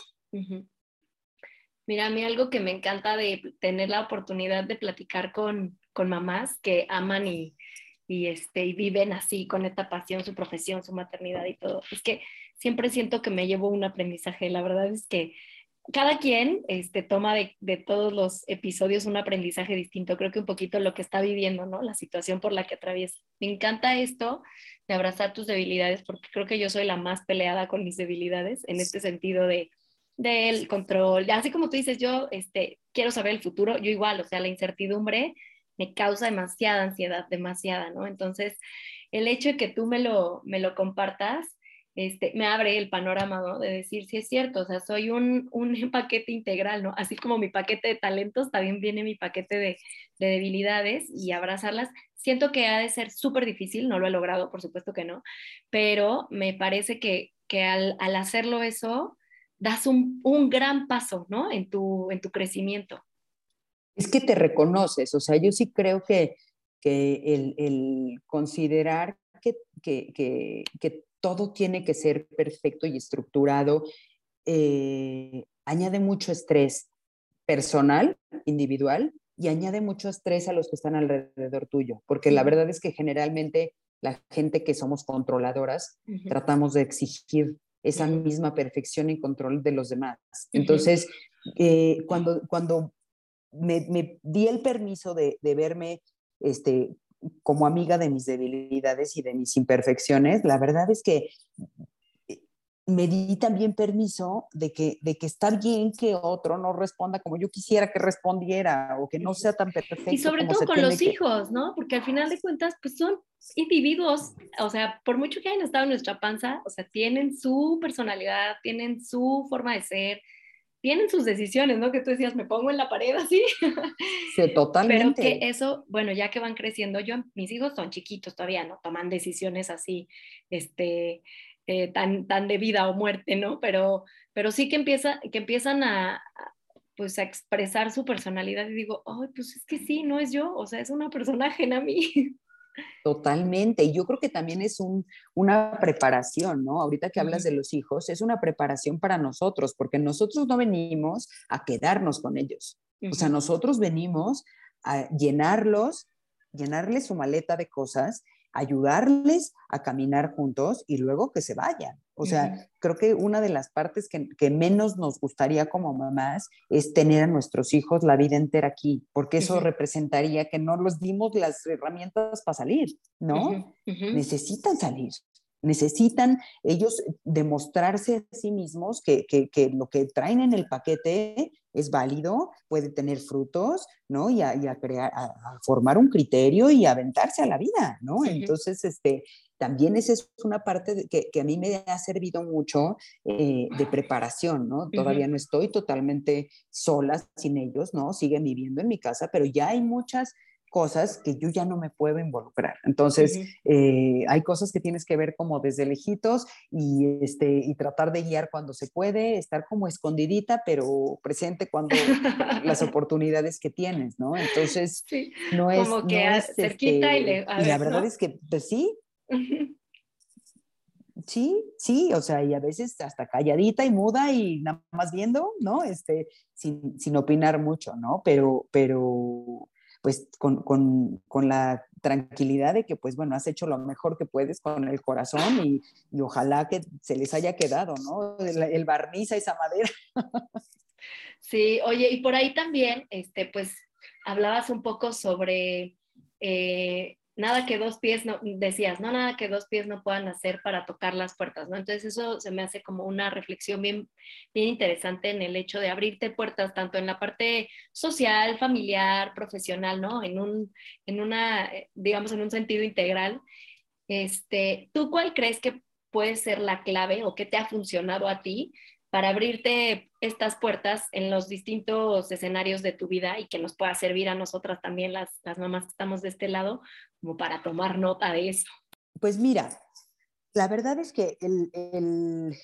Mira, a mí algo que me encanta de tener la oportunidad de platicar con, con mamás que aman y, y, este, y viven así con esta pasión su profesión, su maternidad y todo, es que siempre siento que me llevo un aprendizaje. La verdad es que cada quien este, toma de, todos los episodios un aprendizaje distinto. Creo que un poquito lo que está viviendo, ¿no? La situación por la que atraviesa. Me encanta esto de abrazar tus debilidades, porque creo que yo soy la más peleada con mis debilidades en este sentido de del control. Así como tú dices, yo este, quiero saber el futuro, yo igual, o sea, la incertidumbre me causa demasiada ansiedad, demasiada, ¿no? Entonces, el hecho de que tú me lo, me lo compartas este, me abre el panorama, ¿no? De decir, si es cierto, o sea, soy un, un, paquete integral, ¿no? Así como mi paquete de talentos, también viene mi paquete de, de debilidades y abrazarlas. Siento que ha de ser súper difícil, no lo he logrado, por supuesto que no, pero me parece que, que al, al, hacerlo eso, das un, un, gran paso, ¿no? En tu, en tu crecimiento. Es que te reconoces, o sea, yo sí creo que, que el, el considerar que, que, que, que todo tiene que ser perfecto y estructurado, eh, añade mucho estrés personal, individual, y añade mucho estrés a los que están alrededor tuyo, porque la verdad es que generalmente la gente que somos controladoras tratamos de exigir esa misma perfección y control de los demás. Entonces, eh, cuando, cuando me, me, di el permiso de, de verme este, como amiga de mis debilidades y de mis imperfecciones, la verdad es que eh, me di también permiso de que, de que está bien que otro no responda como yo quisiera que respondiera o que no sea tan perfecto. Y sobre todo con los hijos, ¿no? Porque al final de cuentas, pues son individuos, o sea, por mucho que hayan estado en nuestra panza, o sea, tienen su personalidad, tienen su forma de ser, tienen sus decisiones, ¿no? Que tú decías, me pongo en la pared así. Sí, totalmente. Pero que eso, bueno, ya que van creciendo, yo, mis hijos son chiquitos todavía, no toman decisiones así, este, eh, tan, tan de vida o muerte, ¿no? Pero, pero sí que, empieza, que empiezan a, pues a expresar su personalidad y digo, ay, pues es que sí, no es yo, o sea, es una persona ajena a mí. Totalmente. Y yo creo que también es un, una preparación, ¿no? Ahorita que hablas de los hijos, es una preparación para nosotros, porque nosotros no venimos a quedarnos con ellos. O sea, nosotros venimos a llenarlos, llenarles su maleta de cosas ayudarles a caminar juntos y luego que se vayan. O sea, creo que una de las partes que, que, menos nos gustaría como mamás es tener a nuestros hijos la vida entera aquí, porque eso representaría que no les dimos las herramientas para salir, ¿no? Necesitan salir necesitan ellos demostrarse a sí mismos que, que, lo que traen en el paquete es válido, puede tener frutos, ¿no? Y a, crear, a, formar un criterio y aventarse a la vida, ¿no? Entonces, este, también esa es una parte que, que, a mí me ha servido mucho eh, de preparación, ¿no? Todavía no estoy totalmente sola sin ellos, ¿no? Siguen viviendo en mi casa, pero ya hay muchas cosas que yo ya no me puedo involucrar. Entonces, eh, hay cosas que tienes que ver como desde lejitos y, este, y tratar de guiar cuando se puede, estar como escondidita, pero presente cuando las oportunidades que tienes, ¿no? Entonces, no es... Como que no cerquita y, le, y la verdad es que, pues sí. Sí, sí, o sea, y a veces hasta calladita y muda y nada más viendo, ¿no? Este, sin, sin opinar mucho, ¿no? Pero, pero, pues con, con, con, la tranquilidad de que, pues bueno, has hecho lo mejor que puedes con el corazón y, y ojalá que se les haya quedado, ¿no? El, barniz a esa madera. Sí, oye, y por ahí también, este, pues hablabas un poco sobre eh, nada que dos pies no, decías, no, nada que dos pies no puedan hacer para tocar las puertas, ¿no? Entonces eso se me hace como una reflexión bien, bien interesante en el hecho de abrirte puertas tanto en la parte social, familiar, profesional, ¿no? En un, en una, digamos, en un sentido integral. Este, ¿Tú cuál crees que puede ser la clave o qué te ha funcionado a ti para abrirte estas puertas en los distintos escenarios de tu vida y que nos pueda servir a nosotras también, las, las mamás que estamos de este lado, como para tomar nota de eso. Pues mira, la verdad es que el, el,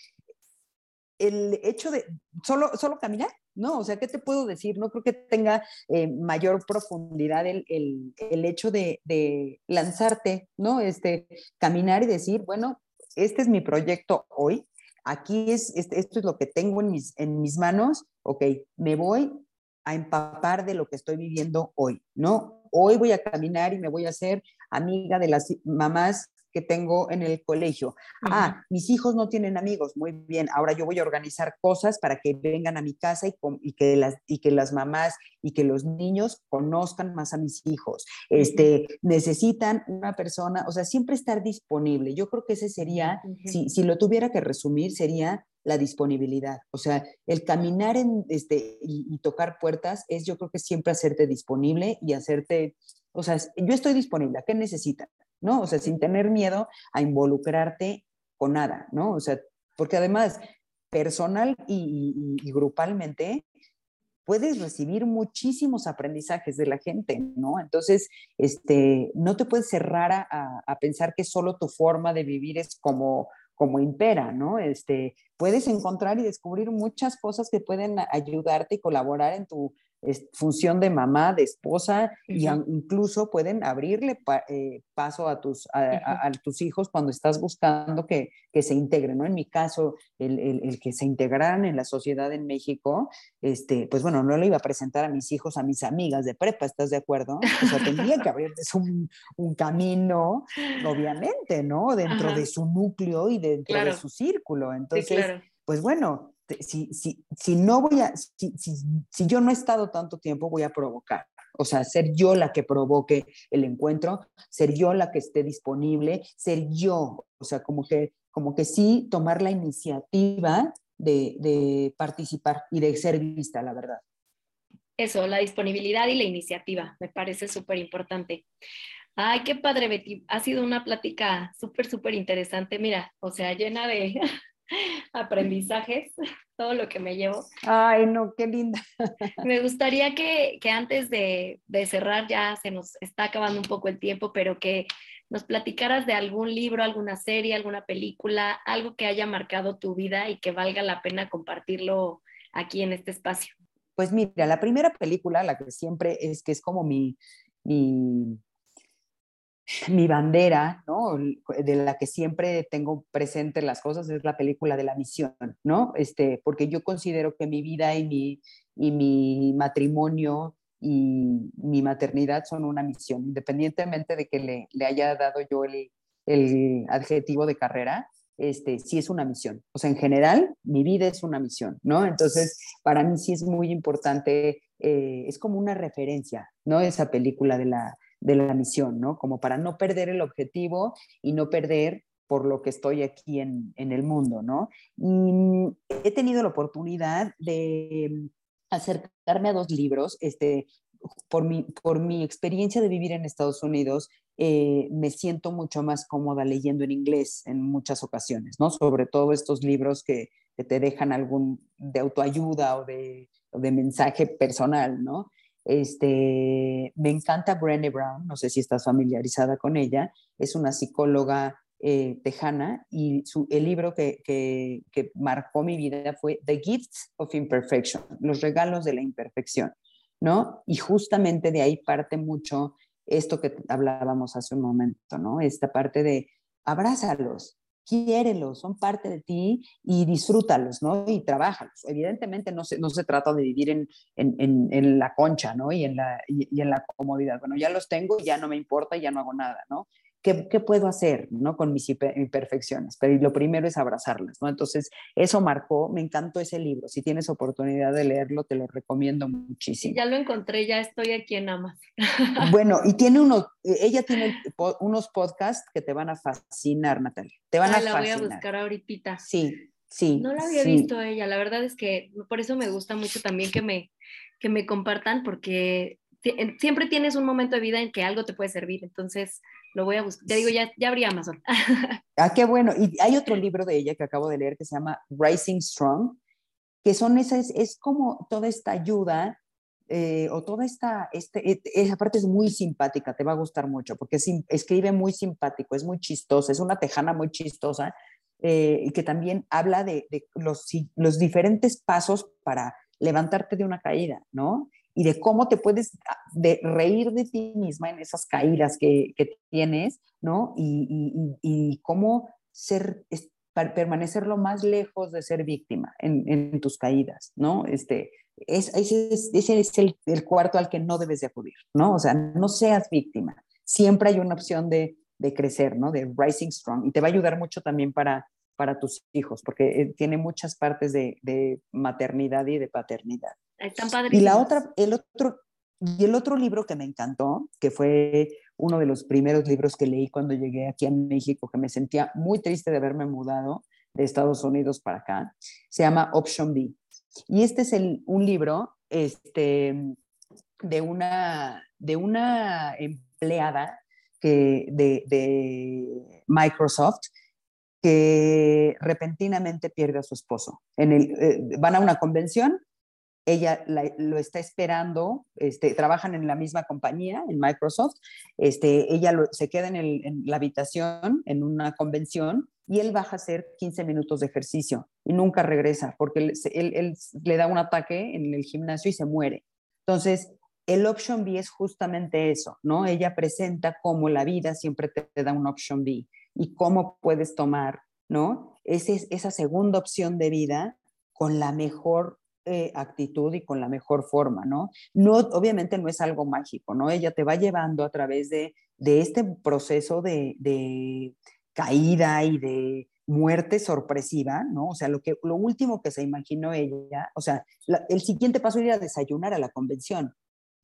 el hecho de solo, solo caminar, ¿no? O sea, ¿qué te puedo decir? No creo que tenga eh, mayor profundidad el, hecho de, lanzarte, ¿no? Este, caminar y decir, bueno, este es mi proyecto hoy, aquí es, este, esto es lo que tengo en mis, en mis manos, ok, me voy a empapar de lo que estoy viviendo hoy, ¿no? Hoy voy a caminar y me voy a hacer amiga de las mamás que tengo en el colegio. Ah, mis hijos no tienen amigos, muy bien, ahora yo voy a organizar cosas para que vengan a mi casa y, que, las, y que las mamás y que los niños conozcan más a mis hijos. Este, Necesitan una persona, o sea, siempre estar disponible. Yo creo que ese sería, si, si lo tuviera que resumir, sería la disponibilidad. O sea, el caminar en, este, y, y, tocar puertas es yo creo que siempre hacerte disponible y hacerte, o sea, yo estoy disponible, ¿a qué necesitan? ¿No? O sea, sin tener miedo a involucrarte con nada, ¿no? O sea, porque además, personal y, grupalmente, puedes recibir muchísimos aprendizajes de la gente, ¿no? Entonces, este, no te puedes cerrar a, a, pensar que solo tu forma de vivir es como, como impera, ¿no? Este, puedes encontrar y descubrir muchas cosas que pueden ayudarte y colaborar en tu función de mamá, de esposa, y incluso pueden abrirle eh, paso a tus, a, tus hijos cuando estás buscando que, que, se integren, ¿no? En mi caso, el, el, que se integraran en la sociedad en México, este, pues bueno, no le iba a presentar a mis hijos, a mis amigas de prepa, ¿estás de acuerdo? O sea, tendría que abrirles un, un camino, obviamente, ¿no? Dentro de su núcleo y dentro de su círculo. Entonces, pues bueno, si, si, si no voy a, si, si, yo no he estado tanto tiempo, voy a provocar. O sea, ser yo la que provoque el encuentro, ser yo la que esté disponible, ser yo, o sea, como que, como que sí tomar la iniciativa de, de participar y de ser vista, la verdad. Eso, la disponibilidad y la iniciativa, me parece súper importante. Ay, qué padre, Betty. Ha sido una plática súper, súper interesante. Mira, o sea, llena de, aprendizajes, todo lo que me llevo. Ay, no, qué linda. Me gustaría que, que antes de, de, cerrar, ya se nos está acabando un poco el tiempo, pero que nos platicaras de algún libro, alguna serie, alguna película, algo que haya marcado tu vida y que valga la pena compartirlo aquí en este espacio. Pues mira, la primera película, la que siempre es que es como mi, mi mi bandera, ¿no? De la que siempre tengo presente las cosas es la película de la misión, ¿no? Este, porque yo considero que mi vida y mi, y mi matrimonio y mi maternidad son una misión, independientemente de que le, le haya dado yo el, el, adjetivo de carrera, este, sí es una misión. O sea, en general, mi vida es una misión, ¿no? Entonces, para mí sí es muy importante, eh, es como una referencia, ¿no? Esa película de la, de la misión, ¿no? Como para no perder el objetivo y no perder por lo que estoy aquí en, el mundo, ¿no? Y he tenido la oportunidad de acercarme a dos libros, este, por mi, por mi experiencia de vivir en Estados Unidos, eh, me siento mucho más cómoda leyendo en inglés en muchas ocasiones, ¿no? Sobre todo estos libros que, te dejan algún de autoayuda o de, o de mensaje personal, ¿no? Este, me encanta Brené Brown, no sé si estás familiarizada con ella, es una psicóloga eh, tejana y su, el libro que, que, que, marcó mi vida fue The Gifts of Imperfection, los regalos de la imperfección, ¿no? Y justamente de ahí parte mucho esto que hablábamos hace un momento, ¿no? Esta parte de abrázalos, quiérelos, son parte de ti y disfrútalos, ¿no? Y trabájalos. Evidentemente no se, no se trata de vivir en, en, en, la concha, ¿no? Y en la, y, en la comodidad. Bueno, ya los tengo, ya no me importa, ya no hago nada, ¿no? ¿Qué, ¿Qué, puedo hacer ¿no? con mis imperfecciones? Pero lo primero es abrazarlas, ¿no? Entonces, eso marcó, me encantó ese libro. Si tienes oportunidad de leerlo, te lo recomiendo muchísimo. Ya lo encontré, ya estoy aquí en Amazon. Bueno, y tiene uno, ella tiene unos podcasts que te van a fascinar, Natalia. Te van a la fascinar. voy a buscar ahorita. Sí, sí. No la había visto ella, la verdad es que por eso me gusta mucho también que me, que me compartan, porque siempre tienes un momento de vida en que algo te puede servir, entonces lo voy a buscar. Te digo, ya, ya abrí Amazon. ah, qué bueno. Y hay otro libro de ella que acabo de leer que se llama Rising Strong, que son esas, es como toda esta ayuda eh, o toda esta, este, e, esa parte es muy simpática, te va a gustar mucho, porque escribe muy simpático, es muy chistosa, es una tejana muy chistosa, eh, que también habla de, de los, los diferentes pasos para levantarte de una caída, ¿no? Y de cómo te puedes ah, de reír de ti misma en esas caídas que, que tienes, ¿no? Y, y, y, cómo ser, permanecer lo más lejos de ser víctima en, en tus caídas, ¿no? Este, es, ese es, ese es el, el, cuarto al que no debes de acudir, ¿no? O sea, no seas víctima. Siempre hay una opción de, de crecer, ¿no? De rising strong. Y te va a ayudar mucho también para, para tus hijos, porque eh, tiene muchas partes de, de maternidad y de paternidad. Están y la otra, el otro, y el otro libro que me encantó, que fue uno de los primeros libros que leí cuando llegué aquí a México, que me sentía muy triste de haberme mudado de Estados Unidos para acá, se llama Option B. Y este es el, un libro este, de, una, de una empleada que, de, de, Microsoft que repentinamente pierde a su esposo. En el, eh, van a una convención, ella lo está esperando, este, trabajan en la misma compañía, en Microsoft, este, ella se queda en, la habitación, en una convención, y él baja a hacer 15 minutos de ejercicio y nunca regresa porque él le da un ataque en el gimnasio y se muere. Entonces, el option B es justamente eso, ¿no? Ella presenta cómo la vida siempre te, te da un option B y cómo puedes tomar, ¿no? Ese, esa segunda opción de vida con la mejor eh, actitud y con la mejor forma, ¿no? No, obviamente no es algo mágico, ¿no? Ella te va llevando a través de, de este proceso de, de, caída y de muerte sorpresiva, ¿no? O sea, lo, que, lo último que se imaginó ella, o sea, la, el siguiente paso era desayunar a la convención.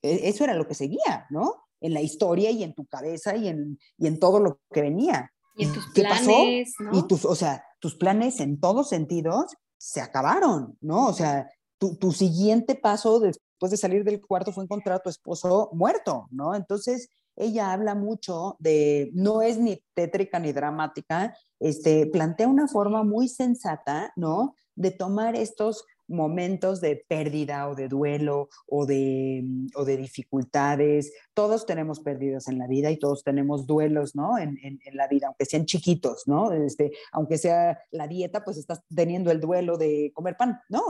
E, eso era lo que seguía, ¿no? En la historia y en tu cabeza y en, y en todo lo que venía. Y en tus ¿Qué planes, pasó? ¿no? Y tus, o sea, tus planes en todos sentidos se acabaron, ¿no? O sea, tu, tu, siguiente paso después de salir del cuarto fue encontrar a tu esposo muerto, ¿no? Entonces, ella habla mucho de, no es ni tétrica ni dramática, este, plantea una forma muy sensata, ¿no? De tomar estos momentos de pérdida o de duelo o de, o de dificultades. Todos tenemos pérdidas en la vida y todos tenemos duelos, ¿no? En, en, en, la vida, aunque sean chiquitos, ¿no? Este, aunque sea la dieta, pues estás teniendo el duelo de comer pan, ¿no?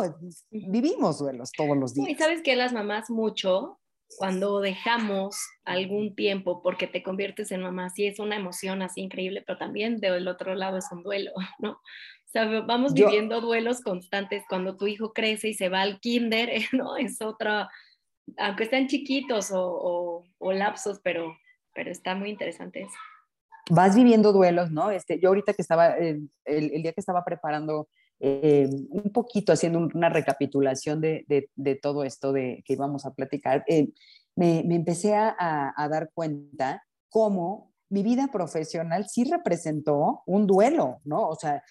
Vivimos duelos todos los días. Y sabes que las mamás mucho, cuando dejamos algún tiempo porque te conviertes en mamá, sí es una emoción así increíble, pero también del otro lado es un duelo, ¿no? O sea, vamos Yo, viviendo duelos constantes cuando tu hijo crece y se va al kinder, ¿no? Es otra, aunque estén chiquitos o, o, o lapsos, pero, pero está muy interesante eso. Vas viviendo duelos, ¿no? Este, yo ahorita que estaba, el, el día que estaba preparando eh, un poquito haciendo una recapitulación de, de, de, todo esto de que íbamos a platicar, eh, me, me, empecé a, a, dar cuenta cómo mi vida profesional sí representó un duelo, ¿no? O sea,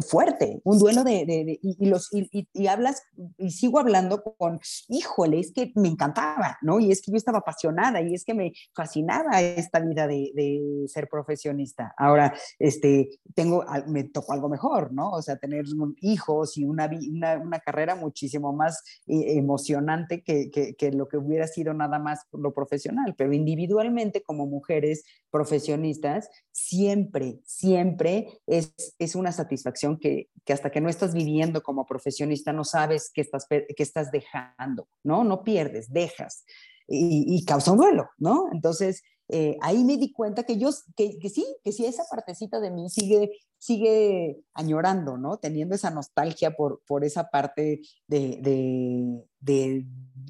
fuerte, un duelo de, y, los, y, hablas, y sigo hablando con, híjole, es que me encantaba, ¿no? Y es que yo estaba apasionada y es que me fascinaba esta vida de, ser profesionista. Ahora, este, tengo, me tocó algo mejor, ¿no? O sea, tener hijos y una, una, carrera muchísimo más eh, emocionante que, que, que lo que hubiera sido nada más lo profesional, pero individualmente como mujeres profesionistas, siempre, siempre es, es una satisfacción que, que, hasta que no estás viviendo como profesionista no sabes qué estás, qué estás dejando, ¿no? No pierdes, dejas y, causa un duelo, ¿no? Entonces, eh, ahí me di cuenta que yo, que, que, sí, que sí, esa partecita de mí sigue, sigue añorando, ¿no? Teniendo esa nostalgia por, por esa parte de, de, de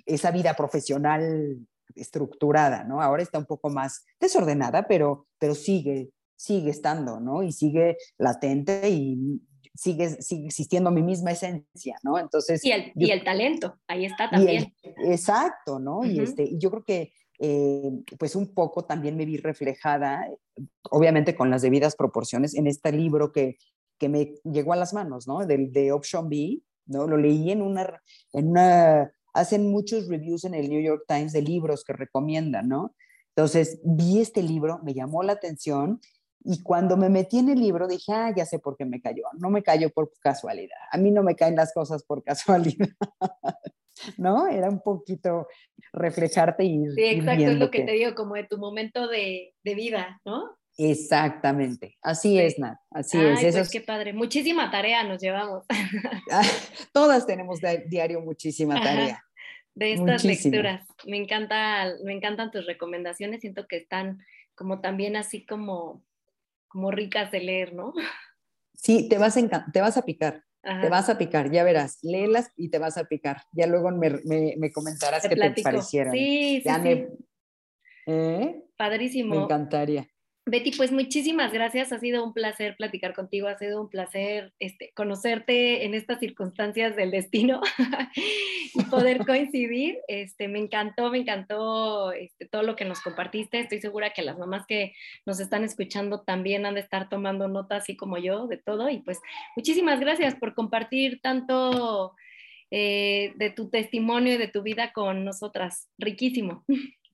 esa vida profesional estructurada, ¿no? Ahora está un poco más desordenada, pero, pero sigue, sigue estando, ¿no? Y sigue latente y sigue, sigue existiendo mi misma esencia, ¿no? Entonces... Y el, yo, y el talento, ahí está también. El, exacto, ¿no? Uh -huh. Y este, yo creo que eh, pues un poco también me vi reflejada, obviamente con las debidas proporciones, en este libro que, que me llegó a las manos, ¿no? Del de Option B, ¿no? Lo leí en una, en una, hacen muchos reviews en el New York Times de libros que recomiendan, ¿no? Entonces vi este libro, me llamó la atención y cuando me metí en el libro dije, ah, ya sé por qué me cayó. No me cayó por casualidad. A mí no me caen las cosas por casualidad. ¿No? Era un poquito reflejarte y. Sí, exacto, es lo que te digo, como de tu momento de, de vida, ¿no? Exactamente, así es, Nat, así es. Eso pues qué padre, muchísima tarea nos llevamos. Todas tenemos diario muchísima tarea. De estas lecturas, me, encanta, me encantan tus recomendaciones, siento que están como también así como, como ricas de leer, ¿no? Sí, te vas a, te vas a picar, te vas a picar, ya verás, léelas y te vas a picar. Ya luego me, me, comentarás qué te parecieron. Sí, sí, ¿Eh? Padrísimo. Me encantaría. Betty, pues muchísimas gracias. Ha sido un placer platicar contigo, ha sido un placer este, conocerte en estas circunstancias del destino y poder coincidir. Este, me encantó, me encantó este, todo lo que nos compartiste. Estoy segura que las mamás que nos están escuchando también han de estar tomando nota, así como yo, de todo. Y pues muchísimas gracias por compartir tanto eh, de tu testimonio y de tu vida con nosotras. Riquísimo.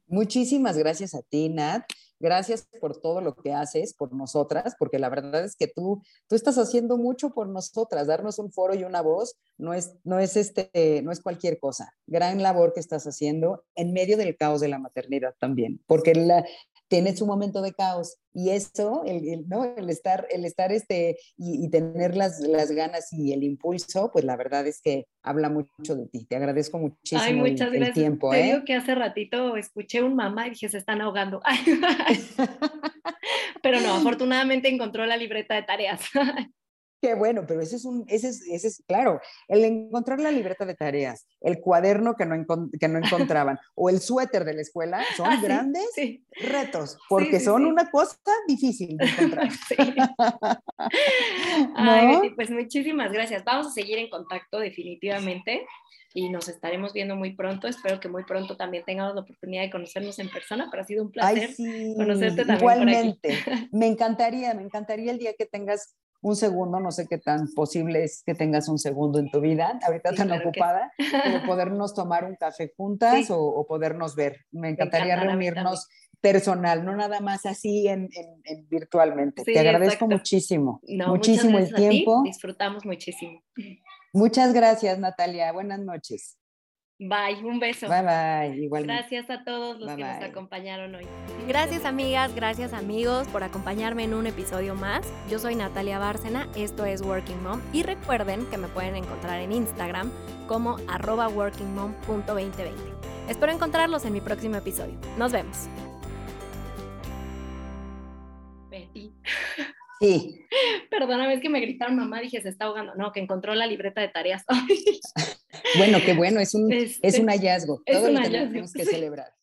Muchísimas gracias a ti, Nat. Gracias por todo lo que haces por nosotras, porque la verdad es que tú, tú estás haciendo mucho por nosotras. Darnos un foro y una voz no es, no es, este, no es cualquier cosa. Gran labor que estás haciendo en medio del caos de la maternidad también, porque la, tienes un momento de caos y eso, el, ¿no? el estar, el estar este, y, tener las, las, ganas y el impulso, pues la verdad es que habla mucho de ti. Te agradezco muchísimo Ay, muchas el, gracias. tiempo. Te ¿eh? digo que hace ratito escuché un mamá y dije, se están ahogando. Pero no, afortunadamente encontró la libreta de tareas. Qué bueno, pero ese es un, ese es, ese es, claro, el encontrar la libreta de tareas, el cuaderno que no, que no encontraban o el suéter de la escuela son ah, grandes retos, porque son una cosa difícil de encontrar. Ay, pues muchísimas gracias. Vamos a seguir en contacto definitivamente y nos estaremos viendo muy pronto. Espero que muy pronto también tengamos la oportunidad de conocernos en persona, pero ha sido un placer conocerte también. Igualmente, me encantaría, me encantaría el día que tengas un segundo, no sé qué tan posible es que tengas un segundo en tu vida, ahorita tan ocupada, pero podernos tomar un café juntas o, podernos ver. Me encantaría reunirnos personal, no nada más así en, virtualmente. Te agradezco muchísimo, muchísimo el tiempo. Disfrutamos muchísimo. Muchas gracias, Natalia. Buenas noches. Bye, un beso. Bye, bye. Igualmente. Gracias a todos los que nos acompañaron hoy. Gracias, amigas, gracias, amigos, por acompañarme en un episodio más. Yo soy Natalia Bárcena, esto es Working Mom. Y recuerden que me pueden encontrar en Instagram como arroba workingmom.2020. Espero encontrarlos en mi próximo episodio. Nos vemos. Betty. Sí. Perdóname, es que me gritaron mamá, dije, se está ahogando. No, que encontró la libreta de tareas. bueno, qué bueno, es un, es un este, hallazgo. Todo lo tenemos que celebrar.